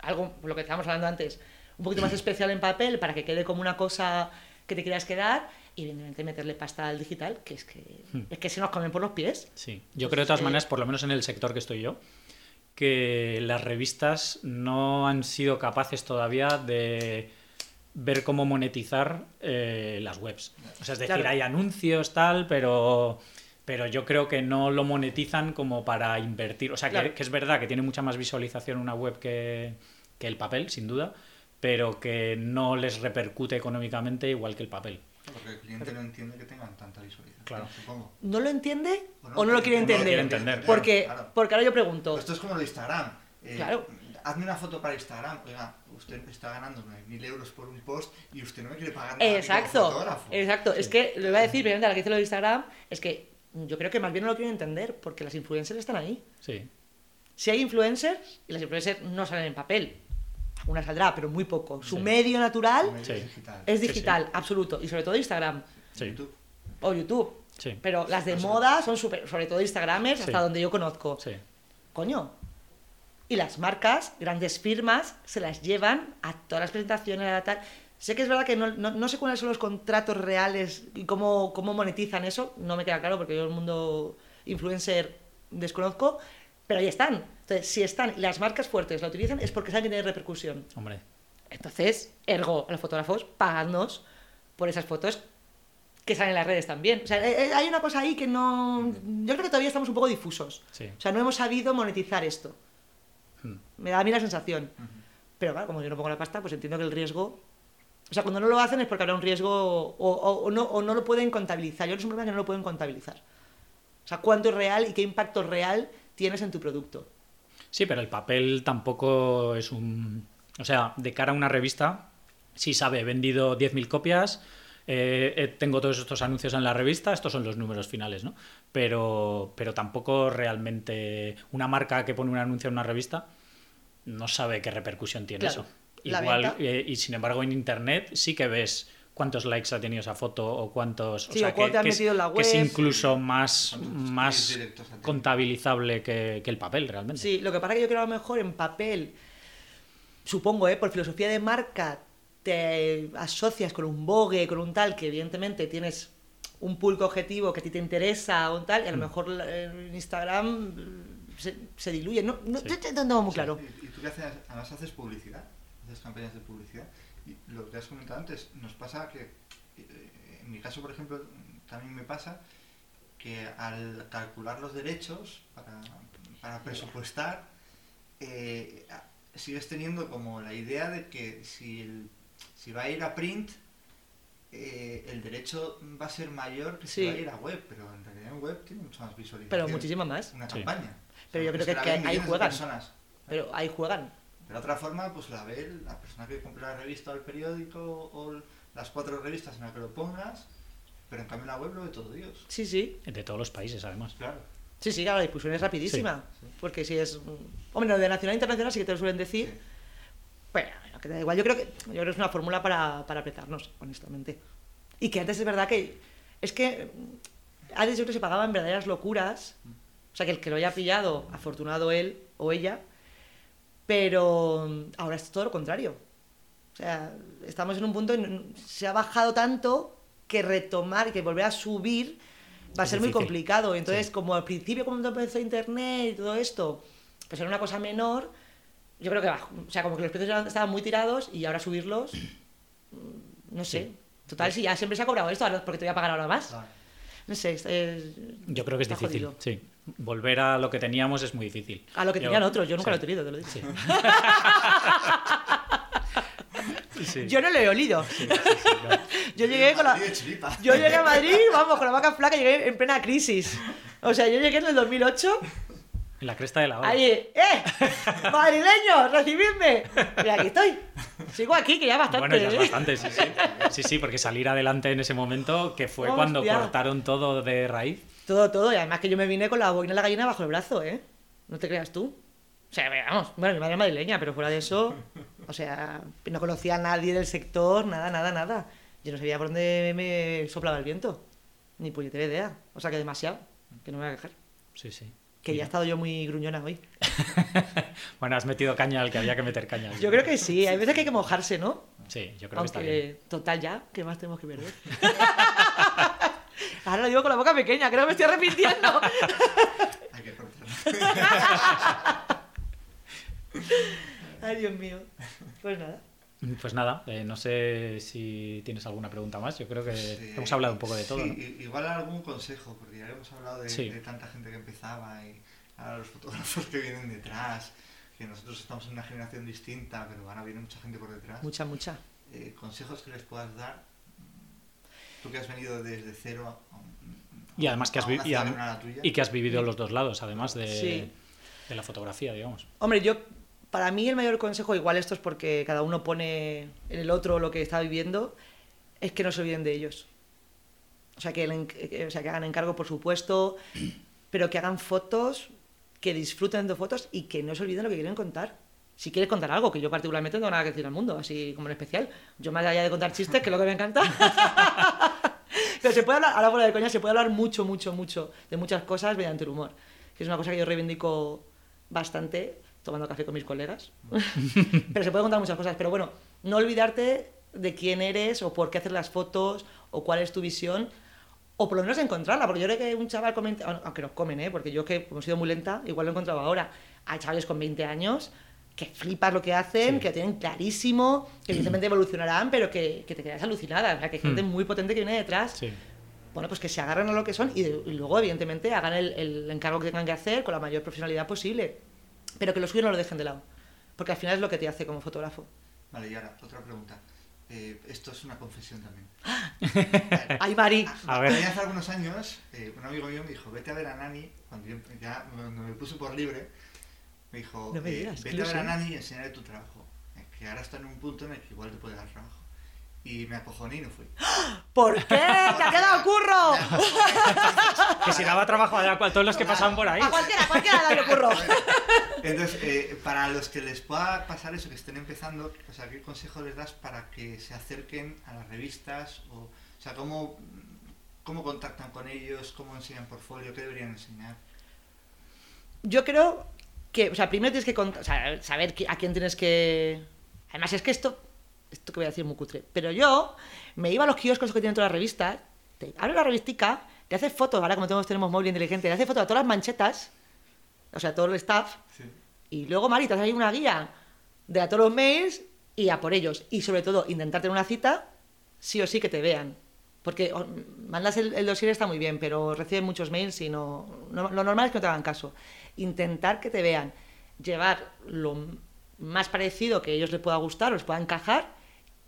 algo, lo que estábamos hablando antes, un poquito más especial en papel para que quede como una cosa que te quieras quedar y evidentemente meterle pasta al digital, que es que, es que se nos comen por los pies. Sí, yo creo de todas que- maneras, por lo menos en el sector que estoy yo, que las revistas no han sido capaces todavía de ver cómo monetizar eh, las webs. O sea, es decir, Claro. hay anuncios, tal, pero, pero yo creo que no lo monetizan como para invertir. O sea, que, Claro. que es verdad que tiene mucha más visualización una web que, que el papel, sin duda, pero que no les repercute económicamente igual que el papel. Porque el cliente no entiende que tengan tanta visualización, Claro. supongo. ¿No lo entiende O o no lo quiere no lo entender? quiere entender. Porque, Claro. porque ahora yo pregunto, Esto es como lo de Instagram. Eh, Claro. Hazme una foto para Instagram. Oiga, usted está ganando 9.000 euros por un post y usted no me quiere pagar nada. como Exacto, fotógrafo. exacto. Es que lo iba a decir, primero, la que dice lo de Instagram, es que yo creo que más bien no lo quieren entender, porque las influencers están ahí. Sí, Si hay influencers, y las influencers no salen en papel, una saldrá, pero muy poco. Su Sí. medio natural Sí. digital. es Sí, digital, absoluto, y sobre todo Instagram sí, YouTube. o YouTube. sí. Pero las de moda son super- sobre todo Instagramers, Sí. hasta donde yo conozco. sí. Coño. Y las marcas, grandes firmas, se las llevan a todas las presentaciones, a tal. Sé que es verdad que no, no- no sé cuáles son los contratos reales y cómo, cómo monetizan eso, no me queda claro porque yo el mundo influencer desconozco, pero ahí están. Entonces, si están y las marcas fuertes la utilizan es porque saben que tiene repercusión. Hombre, Entonces, ergo, a los fotógrafos, pagadnos por esas fotos que salen en las redes también. O sea, eh, eh, hay una cosa ahí que no... Yo creo que todavía estamos un poco difusos. Sí. O sea, no hemos sabido monetizar esto. Hmm. Me da a mí la sensación. Pero claro, como yo no pongo la pasta, pues entiendo que el riesgo... O sea, cuando no lo hacen es porque habrá un riesgo o, o- o no, o no lo pueden contabilizar. Yo que es un problema que no lo pueden contabilizar. O sea, cuánto es real y qué impacto real tienes en tu producto. Sí, pero el papel tampoco es un... O sea, de cara a una revista, sí sabe, he vendido 10.000 copias, eh, eh, tengo todos estos anuncios en la revista, estos son los números finales, ¿no? Pero, pero tampoco realmente una marca que pone un anuncio en una revista no sabe qué repercusión tiene Claro, eso. Igual, eh, y sin embargo en Internet sí que ves cuántos likes ha tenido esa foto o cuántos... Sí, o cuánto te han que es- metido en la que es web. incluso más, más contabilizable que, que el papel realmente. Sí, lo que pasa es que yo creo que a lo mejor en papel, supongo, ¿eh? por filosofía de marca, te asocias con un bogue, con un tal, que evidentemente tienes un público objetivo que a ti te interesa o tal, y a lo mejor la- en Instagram mm, se, se diluye. No, no, Sí. no muy claro. Y, y tú que haces, además haces publicidad, haces campañas de publicidad. Y lo que has comentado antes, nos pasa que, eh, en mi caso, por ejemplo, también me pasa que al calcular los derechos para, para presupuestar, eh, sigues teniendo como la idea de que si, el- si va a ir a print, eh, el derecho va a ser mayor que si Sí. va a ir a web, pero en realidad en web tiene mucho más visualización. Pero muchísimo más. Una Sí. campaña. Pero yo creo que- ahí juegan. personas. Pero ahí juegan. De la otra forma, pues la ve la persona que compra la revista o el periódico o las cuatro revistas en las que lo pongas, pero en cambio en la web lo ve todo Dios. Sí, sí. De todos los países, además. Claro. Sí, sí, claro, la difusión es rapidísima. Sí. Porque si es. Hombre, lo de nacional e internacional sí que te lo suelen decir. Bueno, que da igual. Yo creo que, yo creo que es una fórmula para, para apretarnos, honestamente. Y que antes es verdad que. Es que. mm, Antes yo creo que se pagaban verdaderas locuras. O sea, que el que lo haya pillado, afortunado él o ella. Pero mm, ahora es todo lo contrario. O sea, estamos en un punto en se ha bajado tanto que retomar, que volver a subir va a ser muy complicado. Entonces, Sí. como al principio cuando empezó internet y todo esto, pues era una cosa menor, yo creo que bajó. O sea, como que los precios estaban muy tirados y ahora subirlos, mm, no sé. Sí. Total, si ya siempre se ha cobrado esto, porque te voy a pagar ahora más. Claro. No sé, es- es- Yo creo que es difícil, jodido. sí. Volver a lo que teníamos es muy difícil. A lo que Yo- tenían otros, yo nunca sí. lo he tenido, te lo digo. Sí. Sí. Yo no lo he olido. Sí, sí, sí, no. Yo llegué con la... Yo llegué a Madrid, vamos, con la vaca flaca, llegué en plena crisis. O sea, yo llegué en el 2008 En la cresta de la ola. Ahí, ¡eh! ¡Madrileños! ¡Recibidme! Y aquí estoy. Sigo aquí, que ya bastante. Bueno, ya es ¿eh? bastante, sí, sí. Sí, sí, porque salir adelante en ese momento, que fue cuando cortaron todo de raíz. Todo, todo. Y además que yo me vine con la boina de la gallina bajo el brazo, ¿eh? No te creas tú. O sea, vamos, bueno, mi madre es madrileña, pero fuera de eso, o sea, no conocía a nadie del sector, nada, nada, nada. Yo no sabía por dónde me soplaba el viento. Ni puñetera idea. O sea, que demasiado. Que no me voy a quejar. Sí, sí. Que ya he estado yo muy gruñona hoy. Bueno, has metido caña al que había que meter caña. Yo creo que sí. Hay veces que hay que mojarse, ¿no? Sí, yo creo que está bien. Aunque, total ya, ¿qué más tenemos que perder? Ahora lo digo con la boca pequeña, creo que me estoy arrepintiendo. Hay que. Ay, Dios mío. Pues nada. Pues nada, eh, no sé si tienes alguna pregunta más. Yo creo que Sí, hemos hablado un poco de todo, sí, ¿no? i- Igual algún consejo, porque ya hemos hablado de, Sí. de tanta gente que empezaba y ahora los fotógrafos que vienen detrás, que nosotros estamos en una generación distinta, pero ahora viene mucha gente por detrás. Mucha, mucha. Eh, consejos que les puedas dar, tú que has venido desde cero a, a- Y además que has, vi- y, que no era la tuya. y que has vivido los dos lados, además de, Sí. de la fotografía, digamos. Hombre, yo, para mí el mayor consejo, igual esto es porque cada uno pone en el otro lo que está viviendo, es que no se olviden de ellos. O sea, que, el que- o sea, que hagan encargo, por supuesto, pero que hagan fotos, que disfruten de fotos y que no se olviden lo que quieren contar. Si quieres contar algo, que yo particularmente no tengo nada que decir al mundo, así como en especial. Yo más allá de contar chistes, que es lo que me encanta. Pero se puede hablar, ahora fuera de coña, se puede hablar mucho, mucho, mucho de muchas cosas mediante el humor. Que es una cosa que yo reivindico bastante tomando café con mis colegas. pero se puede contar muchas cosas. Pero bueno, no olvidarte de quién eres o por qué haces las fotos o cuál es tu visión. O por lo menos encontrarla, porque yo creo que un chaval comenta, aunque nos comen, ¿eh? porque yo que como he sido muy lenta, igual lo he encontrado ahora. Hay chavales con 20 años que flipas lo que hacen, Sí. que lo tienen clarísimo, que evidentemente evolucionarán, pero que, que te quedas alucinada. O sea, que hay gente Hmm. muy potente que viene detrás. Sí. bueno, pues que se agarren a lo que son y, y luego, evidentemente, hagan el, el encargo que tengan que hacer con la mayor profesionalidad posible. Pero que lo suyo no lo dejen de lado. Porque al final es lo que te hace como fotógrafo. Vale, y ahora, otra pregunta. Eh, esto es una confesión también. ¡Ay, Mari! A ver. Hace algunos años, eh, un amigo mío me dijo, vete a ver a Nani, cuando yo ya cuando me puse por libre, me dijo, No me eh, vete a ver a. Nani y enseñarle tu trabajo. Eh, que ahora está en un punto en el que igual te puede dar trabajo. Y me acojoné y no fui. ¿Por qué? ¡Te ha quedado curro! Que si daba trabajo a todos los que pasaban por ahí. A cualquiera, a cualquiera le curro. Entonces, eh, para los que les pueda pasar eso, que estén empezando, o sea, ¿qué consejo les das para que se acerquen a las revistas? O, o sea, ¿cómo, ¿cómo contactan con ellos? ¿Cómo enseñan portfolio? ¿Qué deberían enseñar? Yo creo que, o sea, primero tienes que cont- o sea, saber a quién tienes que... Además, es que esto, esto que voy a decir muy cutre, pero yo me iba a los kioscos que tienen todas las revistas, te abre la revistica, te hace fotos, ahora como todos tenemos móvil inteligente, te hace fotos a todas las manchetas, o sea, todo el staff, Sí. y luego, Mari, te hace ahí una guía de a todos los mails y a por ellos. Y sobre todo, intentar tener una cita, sí o sí que te vean. Porque o, mandas el, el dossier está muy bien, pero reciben muchos mails y no, no- Lo normal es que no te hagan caso. Intentar que te vean. Llevar lo más parecido que a ellos les pueda gustar o les pueda encajar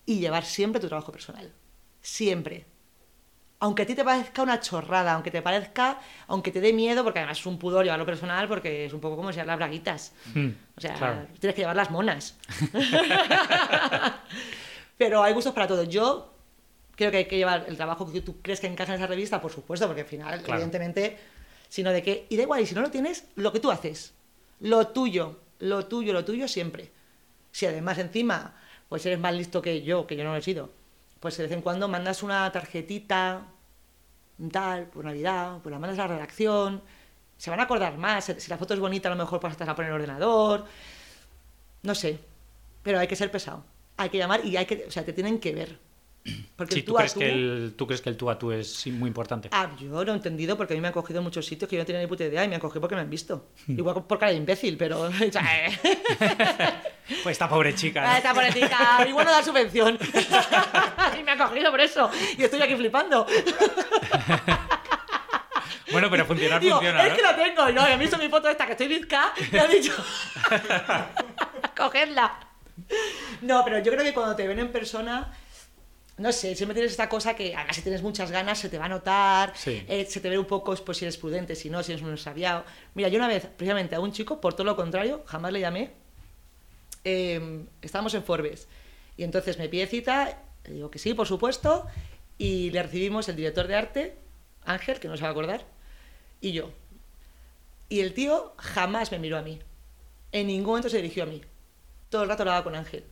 y llevar siempre tu trabajo personal. Siempre. Aunque a ti te parezca una chorrada, aunque te parezca, aunque te dé miedo, porque además es un pudor llevarlo personal, porque es un poco como si las braguitas. Hmm, O sea, claro. tienes que llevar las monas. Pero hay gustos para todo. Yo creo que hay que llevar el trabajo que tú crees que encaja en esa revista, por supuesto, porque al final, Claro. evidentemente, sino de que, y da igual, y si no lo tienes, lo que tú haces, lo tuyo, lo tuyo, lo tuyo siempre. Si además encima, pues eres más listo que yo, que yo no lo he sido, pues de vez en cuando mandas una tarjetita, tal, por Navidad, pues la mandas a la redacción, se van a acordar más, si la foto es bonita, a lo mejor hasta la poner en el ordenador, no sé, pero hay que ser pesado, hay que llamar y hay que, o sea, te tienen que ver. Porque Sí, ¿tú, tú a crees tú- que el, ¿tú crees que el tú a tú es muy importante? Ah, yo lo he entendido porque a mí me han cogido en muchos sitios que yo no tenía ni puta idea y me han cogido porque me han visto. Hmm. Igual por cara de imbécil, pero... Pues esta pobre chica. ¿no? Ah, Esta política, igual no da subvención. y me han cogido por eso. Y estoy aquí flipando. Bueno, pero funcionar Digo, funciona, es ¿no? que la tengo. Y no, y han visto mi foto esta que estoy bizca y han dicho, cogedla. No, pero yo creo que cuando te ven en persona, no sé, siempre tienes esta cosa que, además, si tienes muchas ganas, se te va a notar, Sí. eh, se te ve un poco pues, si eres prudente, si no, si eres un sabiado. Mira, yo una vez, precisamente a un chico, por todo lo contrario, jamás le llamé, eh, estábamos en Forbes, y entonces me pide cita, le digo que sí, por supuesto, y le recibimos el director de arte, Ángel, que no se va a acordar, y yo. Y el tío jamás me miró a mí. En ningún momento se dirigió a mí. Todo el rato hablaba con Ángel.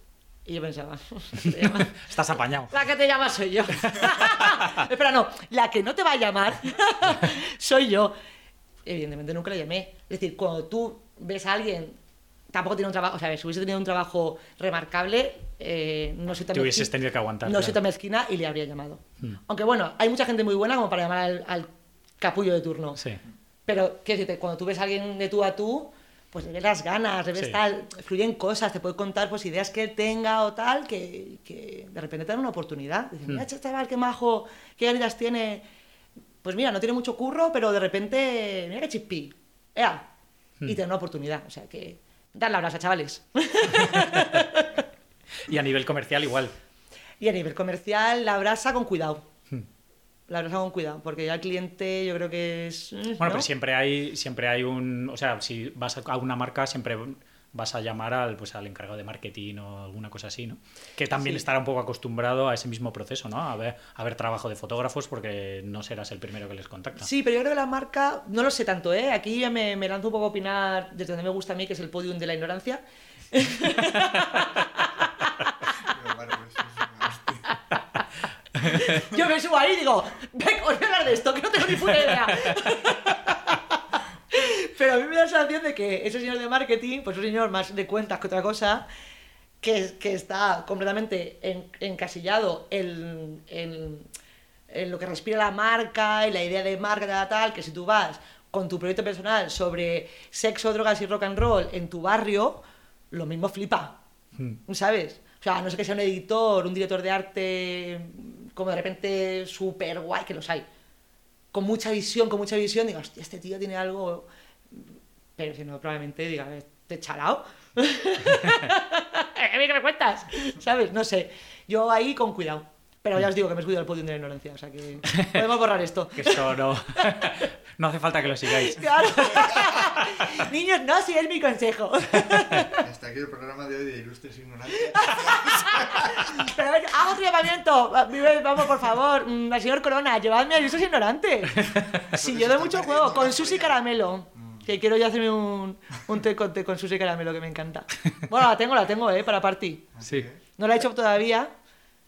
Y yo pensaba, "Te llama- Estás apañado. la que te llama soy yo. Espera, no, la que no te va a llamar soy yo. Evidentemente nunca le llamé. Es decir, cuando tú ves a alguien, tampoco tiene un trabajo, o sea, si hubiese tenido un trabajo remarcable, eh, no soy tan Te hubieses tenido que aguantar, No claro. soy tan mezquina y le habría llamado. Hmm. Aunque bueno, hay mucha gente muy buena como para llamar al, al capullo de turno. Sí. Pero, ¿qué decirte? Cuando tú ves a alguien de tú a tú, pues le ves las ganas, le ves Sí. tal, fluyen cosas, te puede contar pues ideas que él tenga o tal, que, que de repente te dan una oportunidad. Dices, Hmm. mira, este chaval, qué majo, qué ganitas tiene. Pues mira, no tiene mucho curro, pero de repente, mira qué chispí. Ea. Hmm. Y te dan una oportunidad. O sea que, dar la brasa, chavales. Y a nivel comercial igual. y a nivel comercial, la brasa con cuidado. Hmm. La brasa con cuidado, porque ya el cliente yo creo que es... Bueno, ¿no? pero siempre hay, siempre hay un. O sea, si vas a una marca, siempre vas a llamar al, pues, al encargado de marketing o alguna cosa así, ¿no? Que también Sí. estará un poco acostumbrado a ese mismo proceso, ¿no? A ver, a ver trabajo de fotógrafos porque no serás el primero que les contacta. Sí, pero yo creo que la marca, no lo sé tanto, ¿eh? Aquí ya me, me lanzo un poco a opinar desde donde me gusta a mí, que es el podium de la ignorancia. Pero, vale, es una hostia. Yo me subo ahí y digo, venga, os voy a hablar de esto, que no tengo ni puta idea. Pero a mí me da la sensación de que ese señor de marketing, pues un señor más de cuentas que otra cosa, que, que está completamente en- encasillado en, en- en lo que respira la marca, en la idea de marca, tal, que si tú vas con tu proyecto personal sobre sexo, drogas y rock and roll en tu barrio, lo mismo flipa. Hmm. ¿Sabes? O sea, no sé que sea un editor, un director de arte, como de repente súper guay, que los hay. con mucha visión, con mucha visión, digo, hostia, este tío tiene algo. Pero si no, probablemente diga, este chalao. ¿Qué me cuentas? ¿Sabes? No sé. Yo ahí con cuidado. Pero ya os digo que me he subido al podium de la ignorancia, o sea que podemos borrar esto. Que eso no, no hace falta que lo sigáis. Claro. Niños, no, si es mi consejo. Hasta aquí el programa de hoy de Ilustres Ignorantes. Pero a ver, hago otro llamamiento. Vamos, por favor, mm, al señor Corona, llevadme a Ilustres Ignorantes. Sí, yo doy mucho juego, con Susi Caramelo. Que quiero yo hacerme un, un té con, té con Susi Caramelo, que me encanta. Bueno, la tengo, la tengo, ¿eh? Para party. Sí. No la he hecho todavía.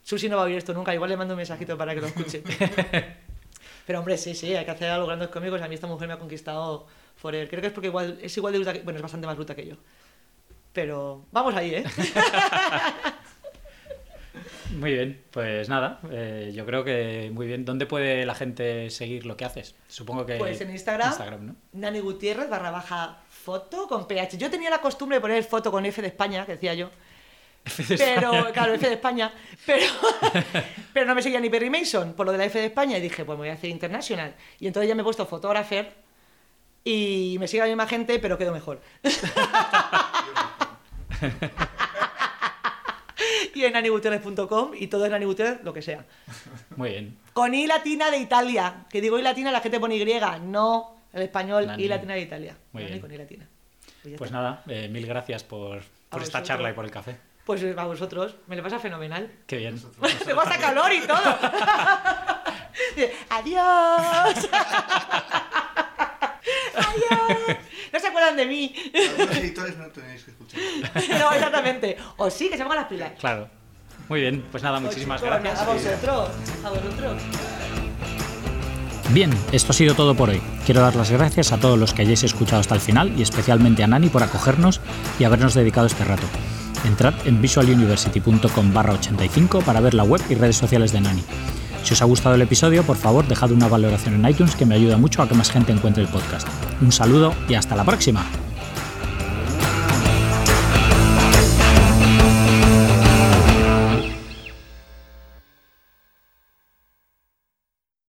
Susi no va a oír esto nunca, igual le mando un mensajito para que lo escuche. Pero hombre, sí, sí, hay que hacer algo grandes conmigo. A mí esta mujer me ha conquistado forever. Creo que es porque igual, es igual de bruta que... Bueno, es bastante más bruta que yo. Pero vamos ahí, ¿eh? Muy bien, pues nada, eh, yo creo que muy bien. ¿Dónde puede la gente seguir lo que haces? Supongo que... Pues en Instagram, Instagram ¿no? Nani Gutiérrez barra baja foto con PH. Yo tenía la costumbre de poner foto con F de España, que decía yo. Pero, claro, F de España. Pero, pero no me seguía ni Perry Mason por lo de la F de España. Y dije, pues me voy a hacer international. Y entonces ya me he puesto fotógrafer y me sigue la misma gente, pero quedo mejor. y en nanigutierrez.com y todo es Nani Gutiérrez, lo que sea. Muy bien. Con I latina de Italia. Que digo I latina, la gente pone Y. No, el español Nani. I latina de Italia. Muy Nani bien. con I latina. Pues Pues nada, eh, mil gracias por, por esta vosotros. charla y por el café. Pues eh, a vosotros, me lo pasa fenomenal. Qué bien. Tengo hasta calor y todo. Adiós. Adiós. No se acuerdan de mí. Algunos editores no tenéis que escuchar. No, exactamente. O sí, que se pongan las pilas. Claro. Muy bien, pues nada, muchísimas gracias. A vosotros. A vosotros. Bien, esto ha sido todo por hoy. Quiero dar las gracias a todos los que hayáis escuchado hasta el final y especialmente a Nani por acogernos y habernos dedicado este rato. Entrad en visualuniversity.com barra 85 para ver la web y redes sociales de Nani. Si os ha gustado el episodio, por favor, dejad una valoración en iTunes que me ayuda mucho a que más gente encuentre el podcast. Un saludo y hasta la próxima.